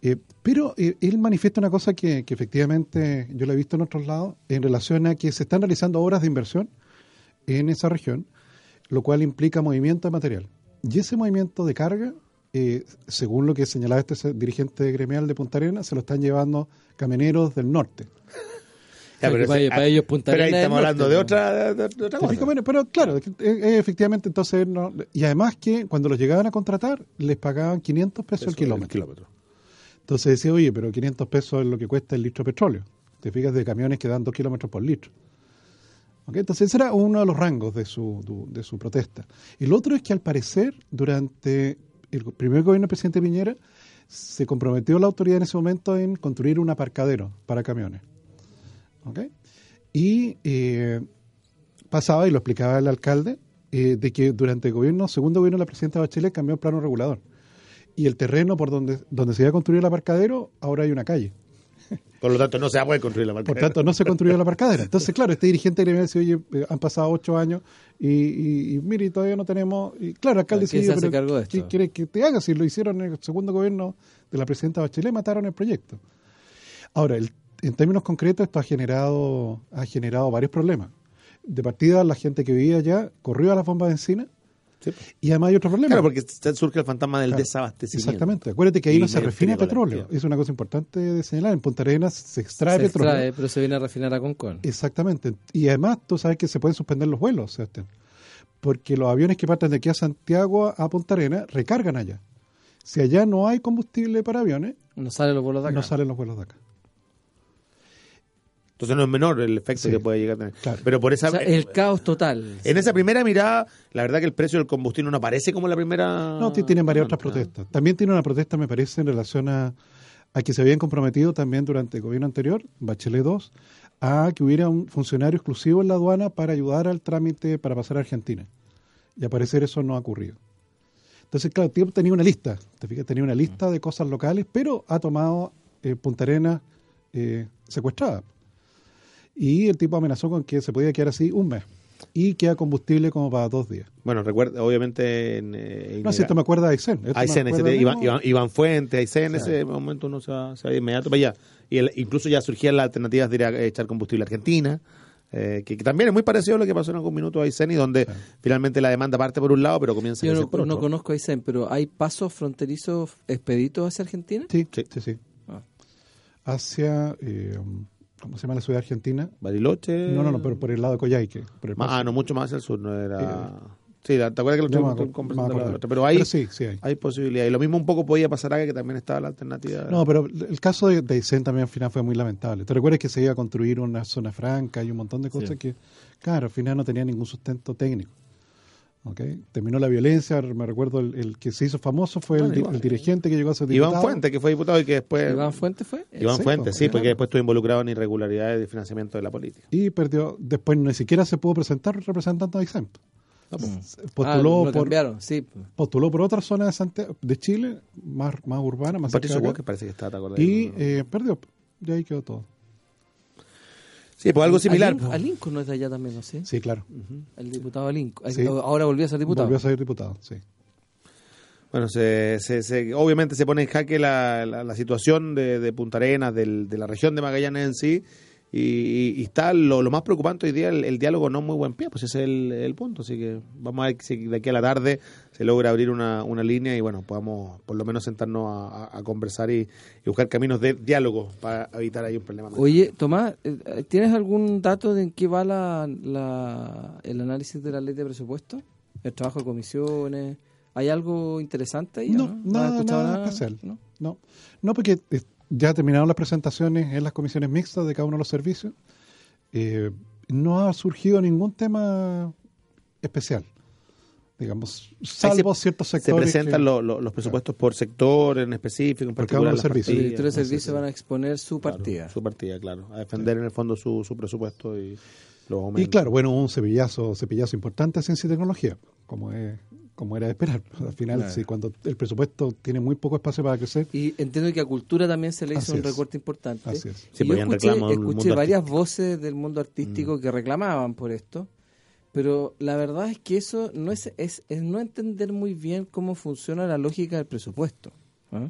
Eh, pero eh, él manifiesta una cosa que, que efectivamente yo la he visto en otros lados, en relación a que se están realizando obras de inversión en esa región, lo cual implica movimiento de material. Y ese movimiento de carga, eh, según lo que señalaba este se- dirigente gremial de Punta Arenas, se lo están llevando camioneros del norte. Ya, O sea, que ese- para- para ellos Punta pero ahí estamos hablando de ¿no? otra, de, de otra ¿Te cosa. pero claro, eh, efectivamente, entonces, no- y además que cuando los llegaban a contratar, les pagaban 500 pesos Eso, el kilómetro. el kilómetro. Entonces decía, oye, pero 500 pesos es lo que cuesta el litro de petróleo. Te fijas de camiones que dan 2 kilómetros por litro. ¿Ok? Entonces ese era uno de los rangos de su, de su protesta. Y lo otro es que al parecer, durante el primer gobierno del presidente Piñera, se comprometió la autoridad en ese momento en construir un aparcadero para camiones. ¿Ok? Y eh, pasaba, y lo explicaba el alcalde, eh, de que durante el gobierno, segundo gobierno de la presidenta Bachelet cambió el plano regulador. Y el terreno por donde, donde se iba a construir el aparcadero, ahora hay una calle. Por lo tanto, no se va a poder construir la marca. Por tanto, no se construyó la aparcadera. Entonces, claro, este dirigente gremial dice, oye, eh, han pasado ocho años y, y, y mire, y todavía no tenemos... Y claro, el alcalde ¿Quién dice, se hace pero cargo de ¿qué esto? quiere que te haga? Si lo hicieron en el segundo gobierno de la presidenta Bachelet, mataron el proyecto. Ahora, el- en términos concretos, esto ha generado, ha generado varios problemas. De partida, la gente que vivía allá corrió a las bombas de encina Sí. y además hay otro problema. Claro, porque surge el fantasma del Claro. desabastecimiento. Exactamente. Acuérdate que ahí Y no se refina petróleo. Es una cosa importante de señalar. En Punta Arenas se extrae se petróleo. extrae, pero se viene a refinar a Concón. Exactamente. Y además tú sabes que se pueden suspender los vuelos, Sebastián. Porque los aviones que parten de aquí a Santiago a Punta Arenas recargan allá. Si allá no hay combustible para aviones, No salen los vuelos de acá. no salen los vuelos de acá. Entonces no es menor el efecto Sí. que puede llegar a tener. Claro. Pero por esa, O sea, el caos total. en esa primera mirada, la verdad que el precio del combustible no aparece como la primera. No, ti- tienen varias otras protestas. También tiene una protesta, me parece, en relación a, a que se habían comprometido también durante el gobierno anterior, Bachelet 2, a que hubiera un funcionario exclusivo en la aduana para ayudar al trámite para pasar a Argentina. Y al parecer eso no ha ocurrido. Entonces, claro, tenía una lista, te fijas, tenía una lista de cosas locales, pero ha tomado eh, Punta Arenas eh, secuestrada. Y el tipo amenazó con que se podía quedar así un mes. Y queda combustible como para dos días. Bueno, recuerda, obviamente. En, eh, No, si esto me acuerda de Aysén. Aysén, Iván, no, Iván, Iván Fuentes, Aysén, en ese momento uno se va, se va inmediato para allá. Y el- incluso ya surgían las alternativas de ir a echar combustible a Argentina, eh, que, que también es muy parecido a lo que pasó en algún minuto a Aysén y donde finalmente la demanda parte por un lado, pero comienza a Yo crecer no, por no otro. conozco a Aysén, pero ¿hay pasos fronterizos expeditos hacia Argentina? Sí, Sí. sí, sí. Ah. Hacia, eh, ¿cómo se llama la ciudad argentina? Bariloche. No, no, no, pero por el lado de Coyhaique. Por el ah, no, mucho más al sur, no era. sí, ¿te acuerdas que lo No estuvimos conversando la otra? Pero hay, Pero sí, sí hay. hay posibilidad. Y lo mismo un poco podía pasar acá, que también estaba la alternativa. No, pero el caso de, de Aysén también al final fue muy lamentable. ¿Te recuerdas que se iba a construir una zona franca y un montón de cosas que, claro, al final no tenía ningún sustento técnico? ¿Ok? Terminó la violencia, me recuerdo el, el que se hizo famoso fue el, Bueno, di- igual. el dirigente que llegó a ser diputado. Iván Fuentes, que fue diputado y que después. ¿Iván Fuentes fue? Iván Sí, Fuentes, pues, sí, porque después estuvo involucrado en irregularidades de financiamiento de la política. Y perdió, después ni siquiera se pudo presentar representando a Aysén. postuló Ah, por sí. postuló por otra zona de Santiago, de Chile, más, más urbana, más Patricio de Walker parece que está, ¿te acordás? y eh, perdió. Y ahí quedó todo. Sí, pues algo similar. Alinco. Alinco no es de allá también, ¿no? ¿Sí? Sí, claro. El diputado Alinco. Sí. Ahora volvió a ser diputado. Volvió a ser diputado, sí. Bueno, se, se- se- obviamente se pone en jaque la, la- la situación de, de Punta Arenas, del- de la región de Magallanes en sí, y, y- y está lo, lo más preocupante hoy día, el, el diálogo no muy buen pie, pues ese es el, el punto, así que vamos a ver si de aquí a la tarde se logra abrir una, una línea y bueno, podamos por lo menos sentarnos a, a- a conversar y, y buscar caminos de diálogo para evitar ahí un problema. más. Oye, Tomás, eh, ¿tienes algún dato de en qué va la, la- el análisis de la ley de presupuesto? ¿El trabajo de comisiones? ¿Hay algo interesante ahí? No, no? ¿No has nada, escuchado nada nada? especial. ¿No? No, no porque eh, ya terminaron las presentaciones en las comisiones mixtas de cada uno de los servicios. Eh, no ha surgido ningún tema especial, digamos, salvo ciertos Se sectores. presentan que- lo- lo- los presupuestos por sector en específico, en Por cada uno particular de los servicios. Los directores de no sé servicio si- van a exponer su Claro, partida. su partida, claro. A defender en el fondo su, su presupuesto y los aumentos. Y claro, bueno, un cepillazo, cepillazo importante a ciencia y tecnología, como es, como era de esperar. [laughs] Al final, Claro. sí, cuando el presupuesto tiene muy poco espacio para crecer, Y entiendo que a Cultura también se le hizo Así un es. recorte importante. Así es. Sí, Y pues yo escuché, escuché varias artístico. voces del mundo artístico Mm. que reclamaban por esto, pero la verdad es que eso no es, es, es no entender muy bien cómo funciona la lógica del presupuesto. ¿ah?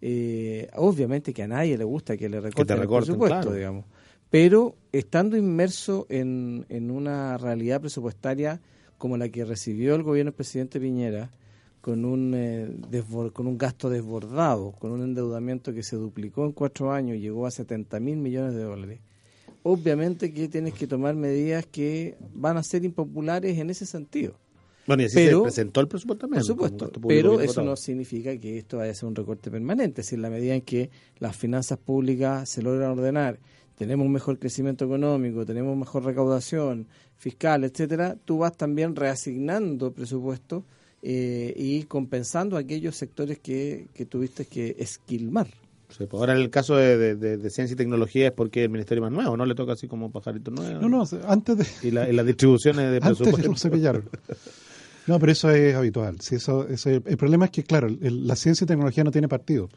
Eh, obviamente que a nadie le gusta que le recorten, recorten, el presupuesto, claro. digamos. Pero estando inmerso en, en una realidad presupuestaria como la que recibió el gobierno del presidente Piñera, con un, eh, con un gasto desbordado, con un endeudamiento que se duplicó en cuatro años y llegó a 70 mil millones de dólares, obviamente que tienes que tomar medidas que van a ser impopulares en ese sentido. Bueno, y así Pero- se presentó el presupuesto también. Por supuesto, pero eso no significa que esto vaya a ser un recorte permanente. Si en la medida en que las finanzas públicas se logran ordenar, tenemos un mejor crecimiento económico, tenemos mejor recaudación fiscal, etcétera, tú vas también reasignando presupuesto eh, y compensando aquellos sectores que, que tuviste que esquilmar. Sí, pues ahora en el caso de, de- de- de ciencia y tecnología es porque el ministerio más nuevo, ¿no? Le toca así como pajarito nuevo. no, no, antes de, Y, la- y las distribuciones de [laughs] antes presupuesto. lo cepillaron. No, pero eso es habitual. Sí, eso, ese- el problema es que, claro, el- la ciencia y tecnología no tiene partido.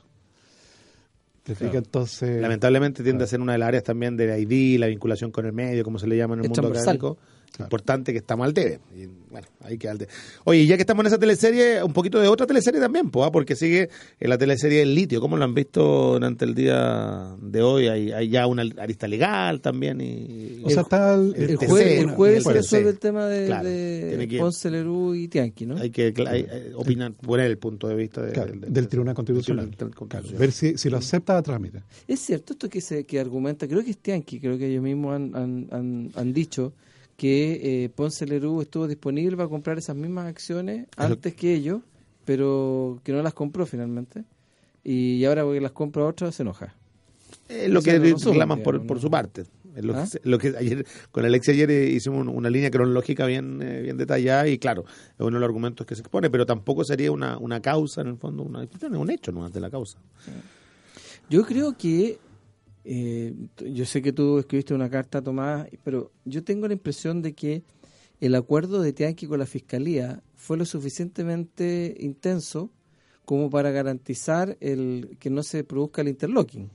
Lamentablemente tiende a ser una de las áreas también de la ID, la vinculación con el medio, como se le llama en el Es mundo transversal. Importante que estamos al debe. Y, bueno, hay que al debe. Oye, y ya que estamos en esa teleserie, un poquito de otra teleserie también, pues, ¿ah? porque sigue en la teleserie El Litio. ¿Cómo lo han visto durante el día de hoy? Hay, hay ya una arista legal también. Y, o sea, está el, El, El jueves, el jueves el se resuelve el tema de, Claro, de tiene que- Ponce, Lerú y Tianqui, ¿no? hay que hay- hay- opinar, poner el punto de vista de- claro, del, del Tribunal Constitucional. Tribunal Claro, Constitucional. ver si, si lo acepta a trámite. Es cierto esto que se que argumenta, creo que es Tianqui, creo que ellos mismos han, han, han, han dicho que eh, Ponce Lerú estuvo disponible para comprar esas mismas acciones antes que ellos, pero que no las compró finalmente. Y ahora porque las compra otra se enoja. Es lo que resumen, reclaman por, digamos, por ¿no? su parte. Lo, ¿Ah? que, se- lo que [laughs] ayer, con Alexia ayer eh, hicimos un- una línea cronológica bien, eh, bien detallada y claro, es uno de los argumentos que se expone, pero tampoco sería una, una causa en el fondo, una discusión, es un hecho no de la causa. Yo creo que, eh, yo sé que tú escribiste una carta, Tomás, pero yo tengo la impresión de que el acuerdo de Tianqui con la Fiscalía fue lo suficientemente intenso como para garantizar el que no se produzca el interlocking,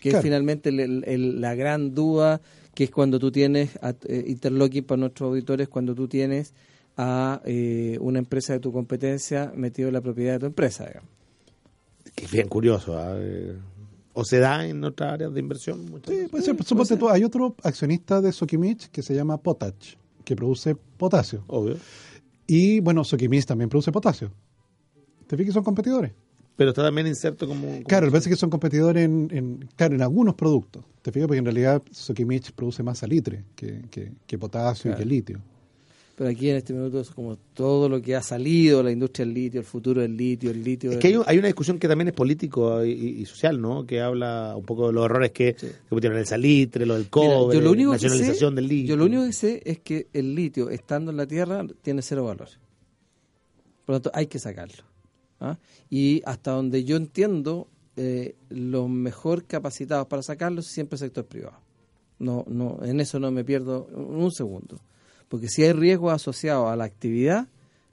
que Claro. es finalmente el- el- el- la gran duda, que es cuando tú tienes a- eh, interlocking para nuestros auditores, cuando tú tienes a eh, una empresa de tu competencia metido en la propiedad de tu empresa. digamos. Que es bien curioso. ¿ah? Eh, O se da en otras áreas de inversión. muchas Sí, puede ser. Suponte tú, hay otro accionista de Sokimich que se llama Potach, que produce potasio. Obvio. Y bueno, Sokimich también produce potasio. ¿Te fijas que son competidores? Pero está también inserto como... como- Claro, lo que son competidores en, en- claro, en algunos productos. ¿Te fijas? Porque en realidad Sokimich produce más salitre que, que, que potasio y que litio. Pero aquí en este minuto es como todo lo que ha salido, la industria del litio, el futuro del litio, el litio... Es que hay, un- hay una discusión que también es político y, social, ¿no? Que habla un poco de los errores que Sí. que el salitre, lo del Mira, cobre, yo lo único que sé- nacionalización del litio. Yo lo único que sé es que el litio, estando en la Tierra, tiene cero valor. Por lo tanto, hay que sacarlo. ¿ah? Y hasta donde yo entiendo, eh, los mejor capacitados para sacarlo es siempre el sector privado. No, no, en eso no me pierdo un segundo. Porque si hay riesgo asociado a la actividad,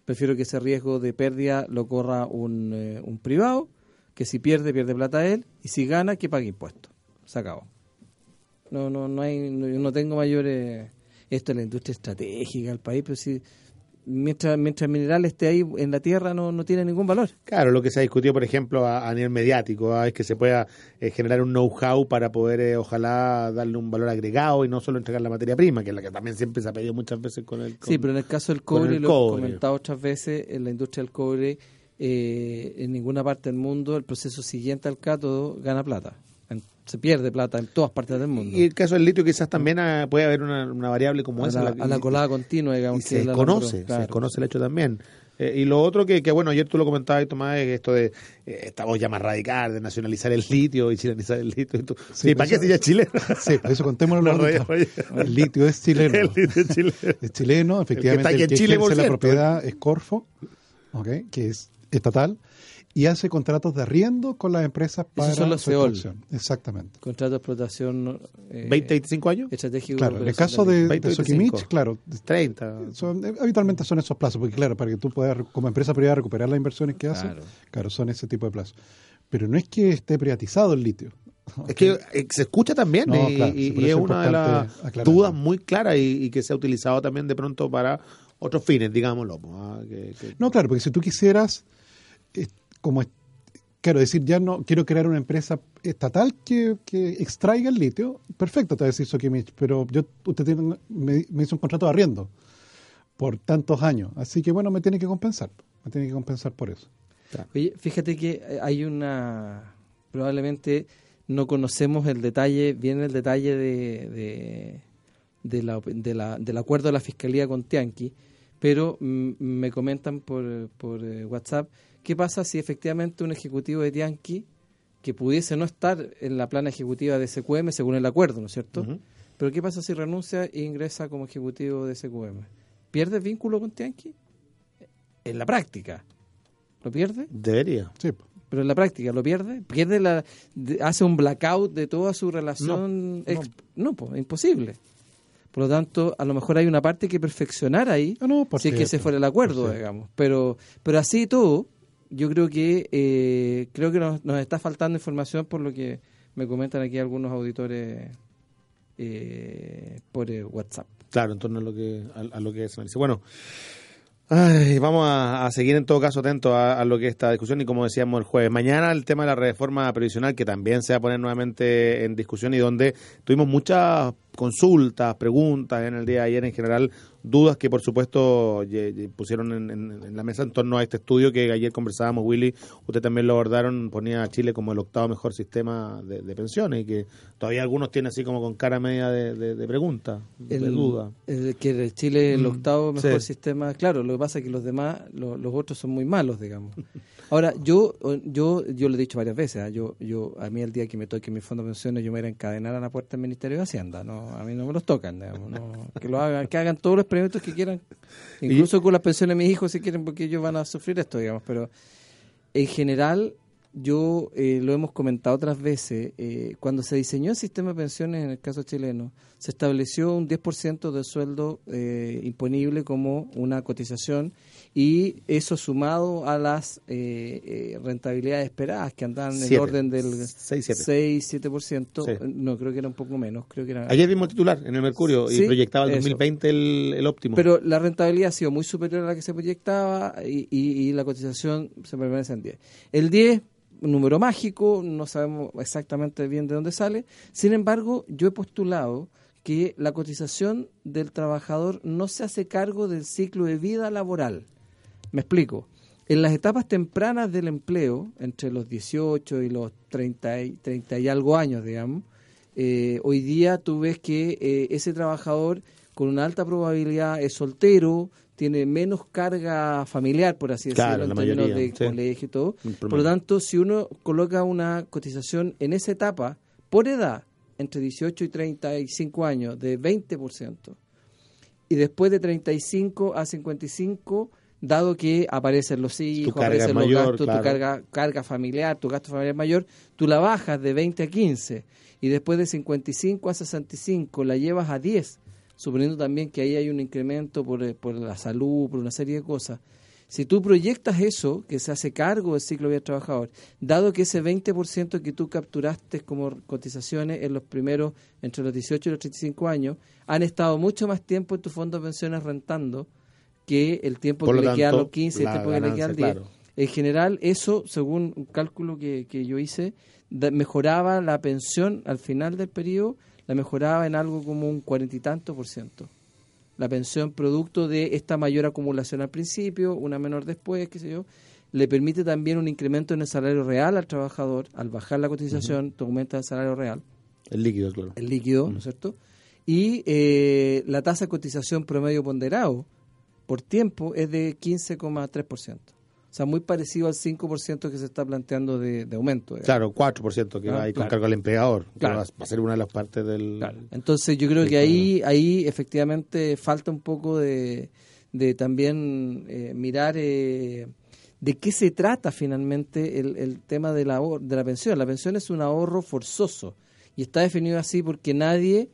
prefiero que ese riesgo de pérdida lo corra un, eh, un privado, que si pierde, pierde plata él, y si gana, que pague impuestos. Se acabó. No, no, no hay, no, yo no tengo mayores. Esto es la industria estratégica del país, pero si mientras, mientras el mineral esté ahí en la tierra no, no tiene ningún valor. Claro, lo que se ha discutido, por ejemplo, a, a nivel mediático, ¿ah? es que se pueda eh, generar un know-how para poder, eh, ojalá, darle un valor agregado y no solo entregar la materia prima, que es la que también siempre se ha pedido muchas veces con el. Sí, pero en el caso del con cobre, lo cobre. comentado otras veces, en la industria del cobre, eh, en ninguna parte del mundo el proceso siguiente al cátodo gana plata. En- se pierde plata en todas partes del mundo. Y el caso del litio quizás también ah, puede haber una, una variable como a, esa. la, la- a la colada continua, digamos. y que se desconoce, se desconoce el hecho también. Eh, y lo otro que, que, bueno, ayer tú lo comentabas, Tomás, es esto de eh, esta voz ya más radical, de nacionalizar el litio y chilenizar el litio. y tú- Sí, ¿para qué si ya es chileno? [laughs] Sí, por eso contémoslo. [laughs] Rayé. El litio es chileno. [laughs] El litio es chileno. Es chileno, efectivamente. aquí El en que, Chile, por la cierto. propiedad es Corfo, ¿ok? que es estatal, y hace contratos de arriendo con las empresas para son los su extracción. Exactamente. Contrato de explotación eh, 20, 25 años, estratégico. Claro, en el caso de, 20, de Soquimich, 25. claro, 30. son, eh, habitualmente son esos plazos, porque claro, para que tú puedas, como empresa privada, recuperar las inversiones que haces, Claro. claro, son ese tipo de plazos. Pero no es que esté privatizado el litio. [laughs] Es que eh, se escucha también No, y, claro, y- sí, por y es una de las dudas muy claras y, y que se ha utilizado también de pronto para otros fines, digámoslo. pues, ah, que- que- No, claro, porque si tú quisieras, eh, como, claro, decir, ya no quiero crear una empresa estatal que, que extraiga el litio, perfecto, te va a decir Sokimich, pero yo, usted tiene, me, hizo un contrato de arriendo por tantos años, así que bueno, me tiene que compensar, me tiene que compensar por eso. Oye, fíjate que eh, hay una. Probablemente no conocemos el detalle, bien el detalle de, de, de la, de la- del acuerdo de la fiscalía con Tianqi, pero me comentan por, por eh, WhatsApp qué pasa si efectivamente un ejecutivo de Tianqi que pudiese no estar en la plana ejecutiva de SQM según el acuerdo, ¿no es cierto? Pero qué pasa si renuncia e ingresa como ejecutivo de SQM? ¿Pierde el vínculo con Tianqi? En la práctica. ¿Lo pierde? Debería. Sí, Pero en la práctica, ¿lo pierde? ¿Pierde la, hace un blackout de toda su relación? ex- no, pues, imposible. Por lo tanto, a lo mejor hay una parte que perfeccionar ahí, Ah, no, por si es que ese fuera el acuerdo, digamos. Pero, pero así y todo, yo creo que eh, creo que nos, nos está faltando información por lo que me comentan aquí algunos auditores eh, por WhatsApp. Claro, en torno a lo que, a, a lo que se analiza. Bueno, ay, vamos a, a seguir en todo caso atentos a, a lo que es esta discusión y como decíamos el jueves, mañana el tema de la reforma previsional que también se va a poner nuevamente en discusión y donde tuvimos muchas consultas, preguntas en el día de ayer en general, dudas que por supuesto pusieron en, en- en la mesa en torno a este estudio que ayer conversábamos, Willy, usted también lo abordaron, ponía a Chile como el octavo mejor sistema de, de pensiones y que todavía algunos tienen así como con cara media de, de, de pregunta, de duda. el que Chile el Mm, octavo mejor sí. sistema claro lo que pasa es que los demás lo- los otros son muy malos digamos [laughs] ahora yo yo yo lo he dicho varias veces ¿ah? yo yo a mí el día que me toque mi fondo de pensiones yo me voy a ir a encadenar a la puerta del Ministerio de Hacienda no a mí no me los tocan digamos, no, que lo hagan que hagan todos los que quieran. Incluso con las pensiones de mis hijos si quieren porque ellos van a sufrir esto digamos pero en general, yo eh, lo hemos comentado otras veces, eh, cuando se diseñó el sistema de pensiones en el caso chileno, se estableció un 10% del sueldo eh, imponible como una cotización y eso sumado a las eh, eh, rentabilidades esperadas que andaban en el orden del Seis, siete. 6-7%, Sí. no creo que era un poco menos, creo que era... Ayer vimos el titular en el Mercurio y proyectaba el eso. 2020 el, el óptimo. Pero la rentabilidad ha sido muy superior a la que se proyectaba y, y- y la cotización se permanece en 10. El 10, número mágico, no sabemos exactamente bien de dónde sale. Sin embargo, yo he postulado que la cotización del trabajador no se hace cargo del ciclo de vida laboral. Me explico. En las etapas tempranas del empleo, entre los 18 y los 30 y, 30 y algo años, digamos, eh, hoy día tú ves que eh, ese trabajador con una alta probabilidad es soltero, tiene menos carga familiar, por así Claro, decirlo, en términos mayoría, de sí. colegio y todo. Por lo tanto, si uno coloca una cotización en esa etapa, por edad, entre 18 y 35 años, de 20%, y después de 35 a 55, dado que aparecen los hijos, aparecen los mayor, gastos, claro. tu carga, carga familiar, tu gasto familiar mayor, tú la bajas de 20 a 15 y después de 55 a 65 la llevas a 10. Suponiendo también que ahí hay un incremento por, eh, por la salud, por una serie de cosas, si tú proyectas eso, que se hace cargo del ciclo de vida del trabajador, dado que ese 20% que tú capturaste como cotizaciones en los primeros, entre los 18 y los 35 años, han estado mucho más tiempo en tu fondo de pensiones rentando que el tiempo Por que le queda a tanto, los 15 y el tiempo que le queda al ganancia, 10. claro. En general, eso, según un cálculo que, que yo hice, mejoraba la pensión al final del periodo, la mejoraba en algo como un cuarenta y tanto por ciento. La pensión producto de esta mayor acumulación al principio, una menor después, qué sé yo, le permite también un incremento en el salario real al trabajador. Al bajar la cotización, tú aumentas el salario real El líquido, claro. el líquido, ¿no es cierto? Y eh, la tasa de cotización promedio ponderado por tiempo es de 15,3%. O sea, muy parecido al 5% que se está planteando de, de aumento. digamos. Claro, 4% que Ah, va ahí con claro. cargo al empleador. Claro. Va a ser una de las partes del... Claro. Entonces yo creo que ahí, ahí efectivamente falta un poco de, de también eh, mirar eh, de qué se trata finalmente el, el tema de la, de la pensión. La pensión es un ahorro forzoso y está definido así porque nadie,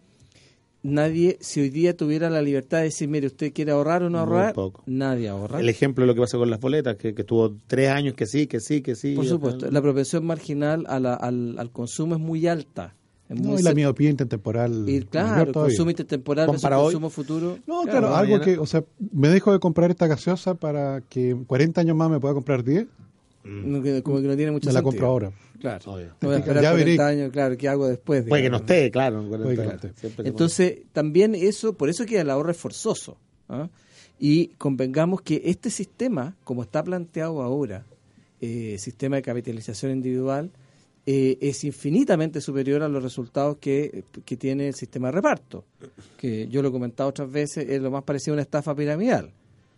nadie, si hoy día tuviera la libertad de decir, mire, usted quiere ahorrar o no ahorrar, poco. nadie ahorra. El ejemplo de lo que pasa con las boletas, que, que tuvo tres años que sí, que sí, que sí. Por supuesto, la propensión marginal a la- al, al consumo es muy alta. Es No, muy y la miopía intertemporal. y claro, el consumo intertemporal versus hoy- consumo futuro. No, claro, Claro, algo mañana- que, o sea, me dejo de comprar esta gaseosa para que en 40 años más me pueda comprar 10, No, que- como que no tiene mucho me la sentido. compro ahora. Claro. Obvio. No voy a [laughs] esperar Ya 40 veré. años, claro, ¿qué hago después? Puede que no esté, claro. en 40 Puede que no años. esté. Siempre se Entonces, también eso, por eso que el ahorro es forzoso. ¿ah? Y convengamos que este sistema, como está planteado ahora, eh, sistema de capitalización individual, eh, es infinitamente superior a los resultados que, que tiene el sistema de reparto. Que yo lo he comentado otras veces, es lo más parecido a una estafa piramidal.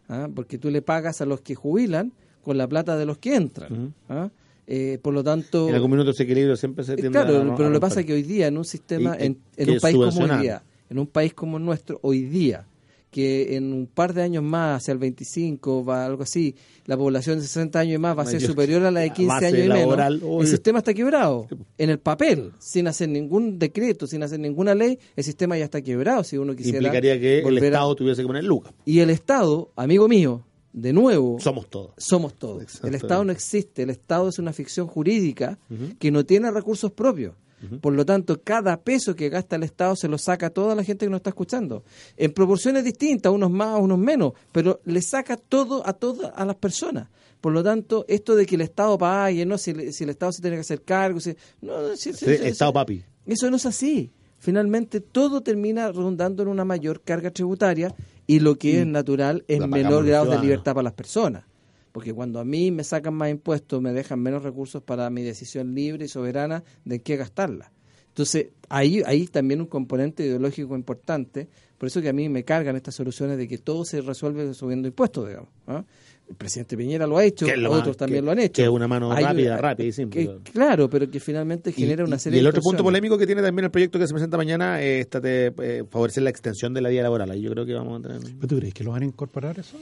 ¿ah? Porque tú le pagas a los que jubilan con la plata de los que entran. ¿ah? Eh, por lo tanto... En algún minuto ese equilibrio siempre se tiende Claro, a- pero lo que pasa es que hoy día en un sistema, Y- en, en un país como hoy día, en un país como el nuestro, hoy día, que en un par de años más, hacia el 25, va algo así, la población de 60 años y más va a ser superior a la de La 15 base años y menos, obvio. el sistema está quebrado. En el papel, sin hacer ningún decreto, sin hacer ninguna ley, el sistema ya está quebrado si uno quisiera Implicaría que el a- Estado tuviese que poner lucas. Y el Estado, amigo mío, de nuevo, Somos todos. somos todos. El Estado no existe, el Estado es una ficción jurídica que no tiene recursos propios. Por lo tanto, cada peso que gasta el Estado se lo saca a toda la gente que nos está escuchando. En proporciones distintas, unos más, unos menos, pero le saca todo a todas a las personas. Por lo tanto, esto de que el Estado pague, no, si, si el Estado se tiene que hacer cargo, si- no, si- Sí, Estado papi. eso no es así. Finalmente, todo termina redundando en una mayor carga tributaria y lo que es natural es menor grado de libertad para las personas. Porque cuando a mí me sacan más impuestos, me dejan menos recursos para mi decisión libre y soberana de qué gastarla. Entonces, ahí hay también un componente ideológico importante. Por eso que a mí me cargan estas soluciones de que todo se resuelve subiendo impuestos, digamos. ¿ah? El presidente Piñera lo ha hecho, lo otros más- también que- lo han hecho. que es una mano Hay rápida, rápida y simple, que- claro. pero que finalmente genera Y- una serie y el de otro punto polémico que tiene también el proyecto que se presenta mañana es esta de eh, favorecer la extensión de la vida laboral. Ahí yo creo que vamos a tener... ¿Pero tú crees que lo van a incorporar eso?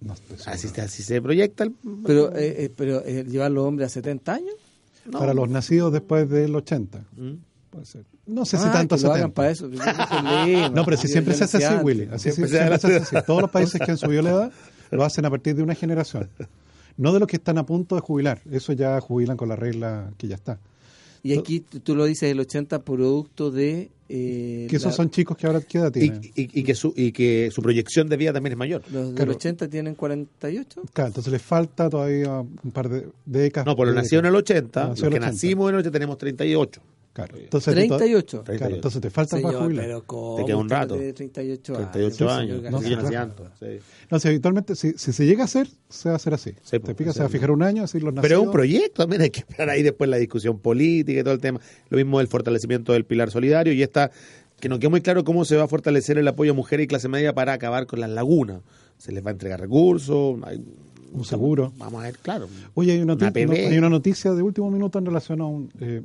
No. Así, se- así se proyecta. El, Pero, eh, eh, pero eh, llevar los hombres a 70 años. Para los nacidos después del 80. Mm. Puede ser. No sé si Ah, tanto que lo 70. hagan para eso. [laughs] No, pero si siempre se hace así. Willy. Así Siempre se- se se hace así. Todos los países que han subido la edad lo hacen a partir de una generación. No de los que están a punto de jubilar. Eso ya jubilan con la regla que ya está. Y aquí tú, lo dices el 80 producto de... eh, Que esos la- son chicos que ahora qué edad Y, tienen. y- y que su, y que su proyección de vida también es mayor. Los del Claro. 80 tienen 48. Claro, entonces les falta todavía un par de décadas. No, por los de nacidos en el décadas. 80, Los los que el 80. nacimos en el 80 tenemos 38. Claro. Entonces, a ti to- 38. Claro, entonces te faltan Señor, para jubilar. pero ¿cómo Te queda un rato. tiene 38 años. 38 sí, años. señor no, sí, nací claro. antes, sí. No, si habitualmente, si, si se llega a hacer, se va a hacer así. Sí, te pues, sí. se va a fijar un año, así los nacidos. Pero es un proyecto también, hay que esperar ahí después la discusión política y todo el tema. Lo mismo el fortalecimiento del pilar solidario y esta, que no queda muy claro cómo se va a fortalecer el apoyo a mujeres y clase media para acabar con las lagunas. Se les va a entregar recursos, hay- Un seguro. Vamos a ver, claro. Oye, hay una, no, hay una noticia de último minuto en relación a un... eh,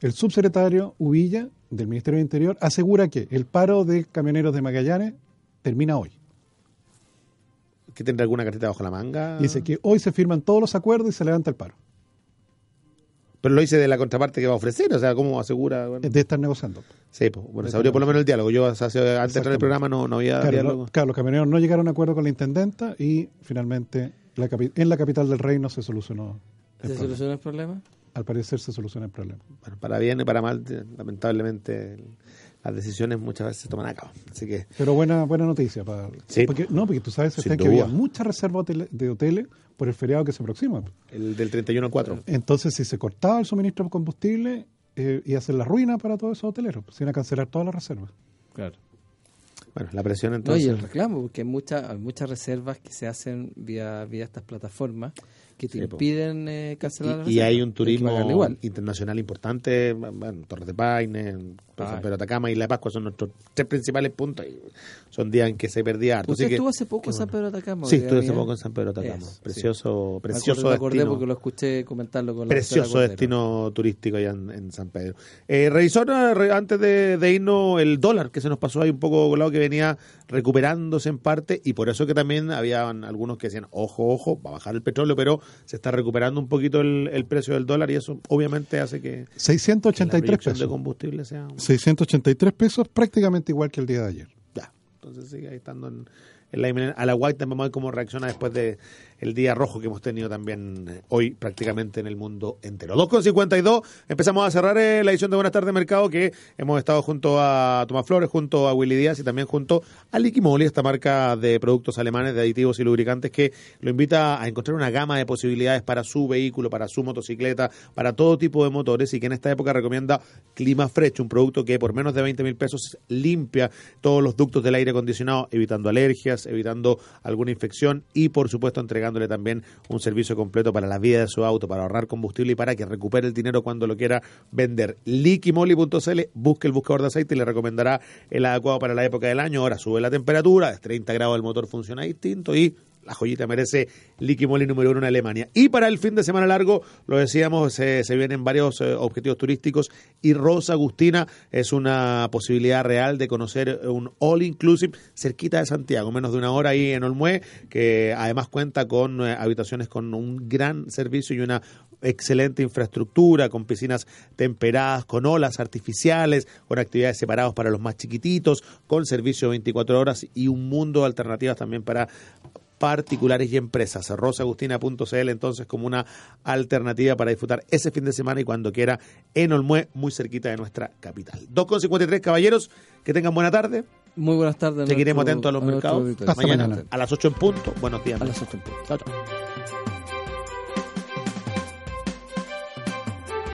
el subsecretario Uvilla, del Ministerio del Interior, asegura que el paro de camioneros de Magallanes termina hoy. ¿Que tendrá alguna cartita bajo la manga? Dice que hoy se firman todos los acuerdos y se levanta el paro. Pero lo hice de la contraparte que va a ofrecer, o sea, ¿cómo asegura? Bueno, De estar negociando. sí, pues, bueno, se abrió por lo menos el diálogo. Yo hace- antes de entrar Exactamente. programa no, no había Claro, diálogo. claro, los camioneros no llegaron a acuerdo con la intendenta y finalmente la en la capital del reino se solucionó el ¿Se problema. soluciona el problema? Al parecer se soluciona el problema. Bueno, para bien y para mal, eh, lamentablemente las decisiones muchas veces se toman a cabo. Así que Pero buena buena noticia. Para, Sí. porque, no, porque tú sabes que había muchas reservas hotele- de hoteles por el feriado que se aproxima. el del 31 al 4. Entonces, si se cortaba el suministro de combustible, eh, iba a ser la ruina para todos esos hoteleros. Se iban a cancelar todas las reservas. Claro. Bueno, la presión No, entonces. y el reclamo, porque hay, muchas hay muchas reservas que se hacen vía, vía estas plataformas que te Sí, impiden eh, cancelar la Y, y hay un que turismo igual. internacional importante, bueno, Torres de Paine. San Pedro de Atacama y La Pascua son nuestros tres principales puntos. Y son días en que se perdía harto. Usted Así que- estuvo hace poco en San. Pedro Atacama. Sí, ¿verdad, estuve hace poco en San Pedro Atacama. Eso, sí. precioso, Me precioso acordé, me acordé destino. porque lo escuché comentarlo con la Precioso destino turístico allá en, en San Pedro. Eh, revisor, eh, re- antes de, de irnos, el dólar que se nos pasó ahí un poco colado, que venía recuperándose en parte, y por eso que también habían algunos que decían, ojo, ojo, va a bajar el petróleo, pero se está recuperando un poquito el, el precio del dólar, y eso obviamente hace que, que la 683 proyección de pesos. combustible sea... 683 pesos, prácticamente igual que el día de ayer. Ya, entonces sigue ahí estando en la inminen- a la White vamos a ver cómo reacciona después de el día rojo que hemos tenido también eh, hoy prácticamente en el mundo entero. 2.52, empezamos a cerrar eh, la edición de Buenas tardes Mercado que hemos estado junto a Tomás Flores, junto a Willy Díaz y también junto a Liquimoli, esta marca de productos alemanes de aditivos y lubricantes que lo invita a encontrar una gama de posibilidades para su vehículo, para su motocicleta, para todo tipo de motores y que en esta época recomienda Clima Fresh, un producto que por menos de 20 mil pesos limpia todos los ductos del aire acondicionado, evitando alergias, evitando alguna infección y por supuesto entregándole también un servicio completo para la vida de su auto, para ahorrar combustible y para que recupere el dinero cuando lo quiera vender. Liquimoli.cl, busque el buscador de aceite y le recomendará el adecuado para la época del año. Ahora sube la temperatura, es 30 grados el motor funciona distinto y la joyita merece Liquimoli número uno en Alemania. Y para el fin de semana largo, lo decíamos, se, se vienen varios eh, objetivos turísticos y Rosa Agustina es una posibilidad real de conocer un all inclusive cerquita de Santiago, menos de una hora ahí en Olmué, que además cuenta con eh, habitaciones con un gran servicio y una excelente infraestructura, con piscinas temperadas, con olas artificiales, con actividades separadas para los más chiquititos, con servicio 24 horas y un mundo de alternativas también para particulares y empresas. Rosagustina.cl entonces como una alternativa para disfrutar ese fin de semana y cuando quiera en Olmué, muy cerquita de nuestra capital. 2.53 caballeros, que tengan buena tarde. Muy buenas tardes. Seguiremos atentos a los mercados. Hasta mañana. a las 8 en punto. Buenos días. A las ocho en punto. Chao, chao.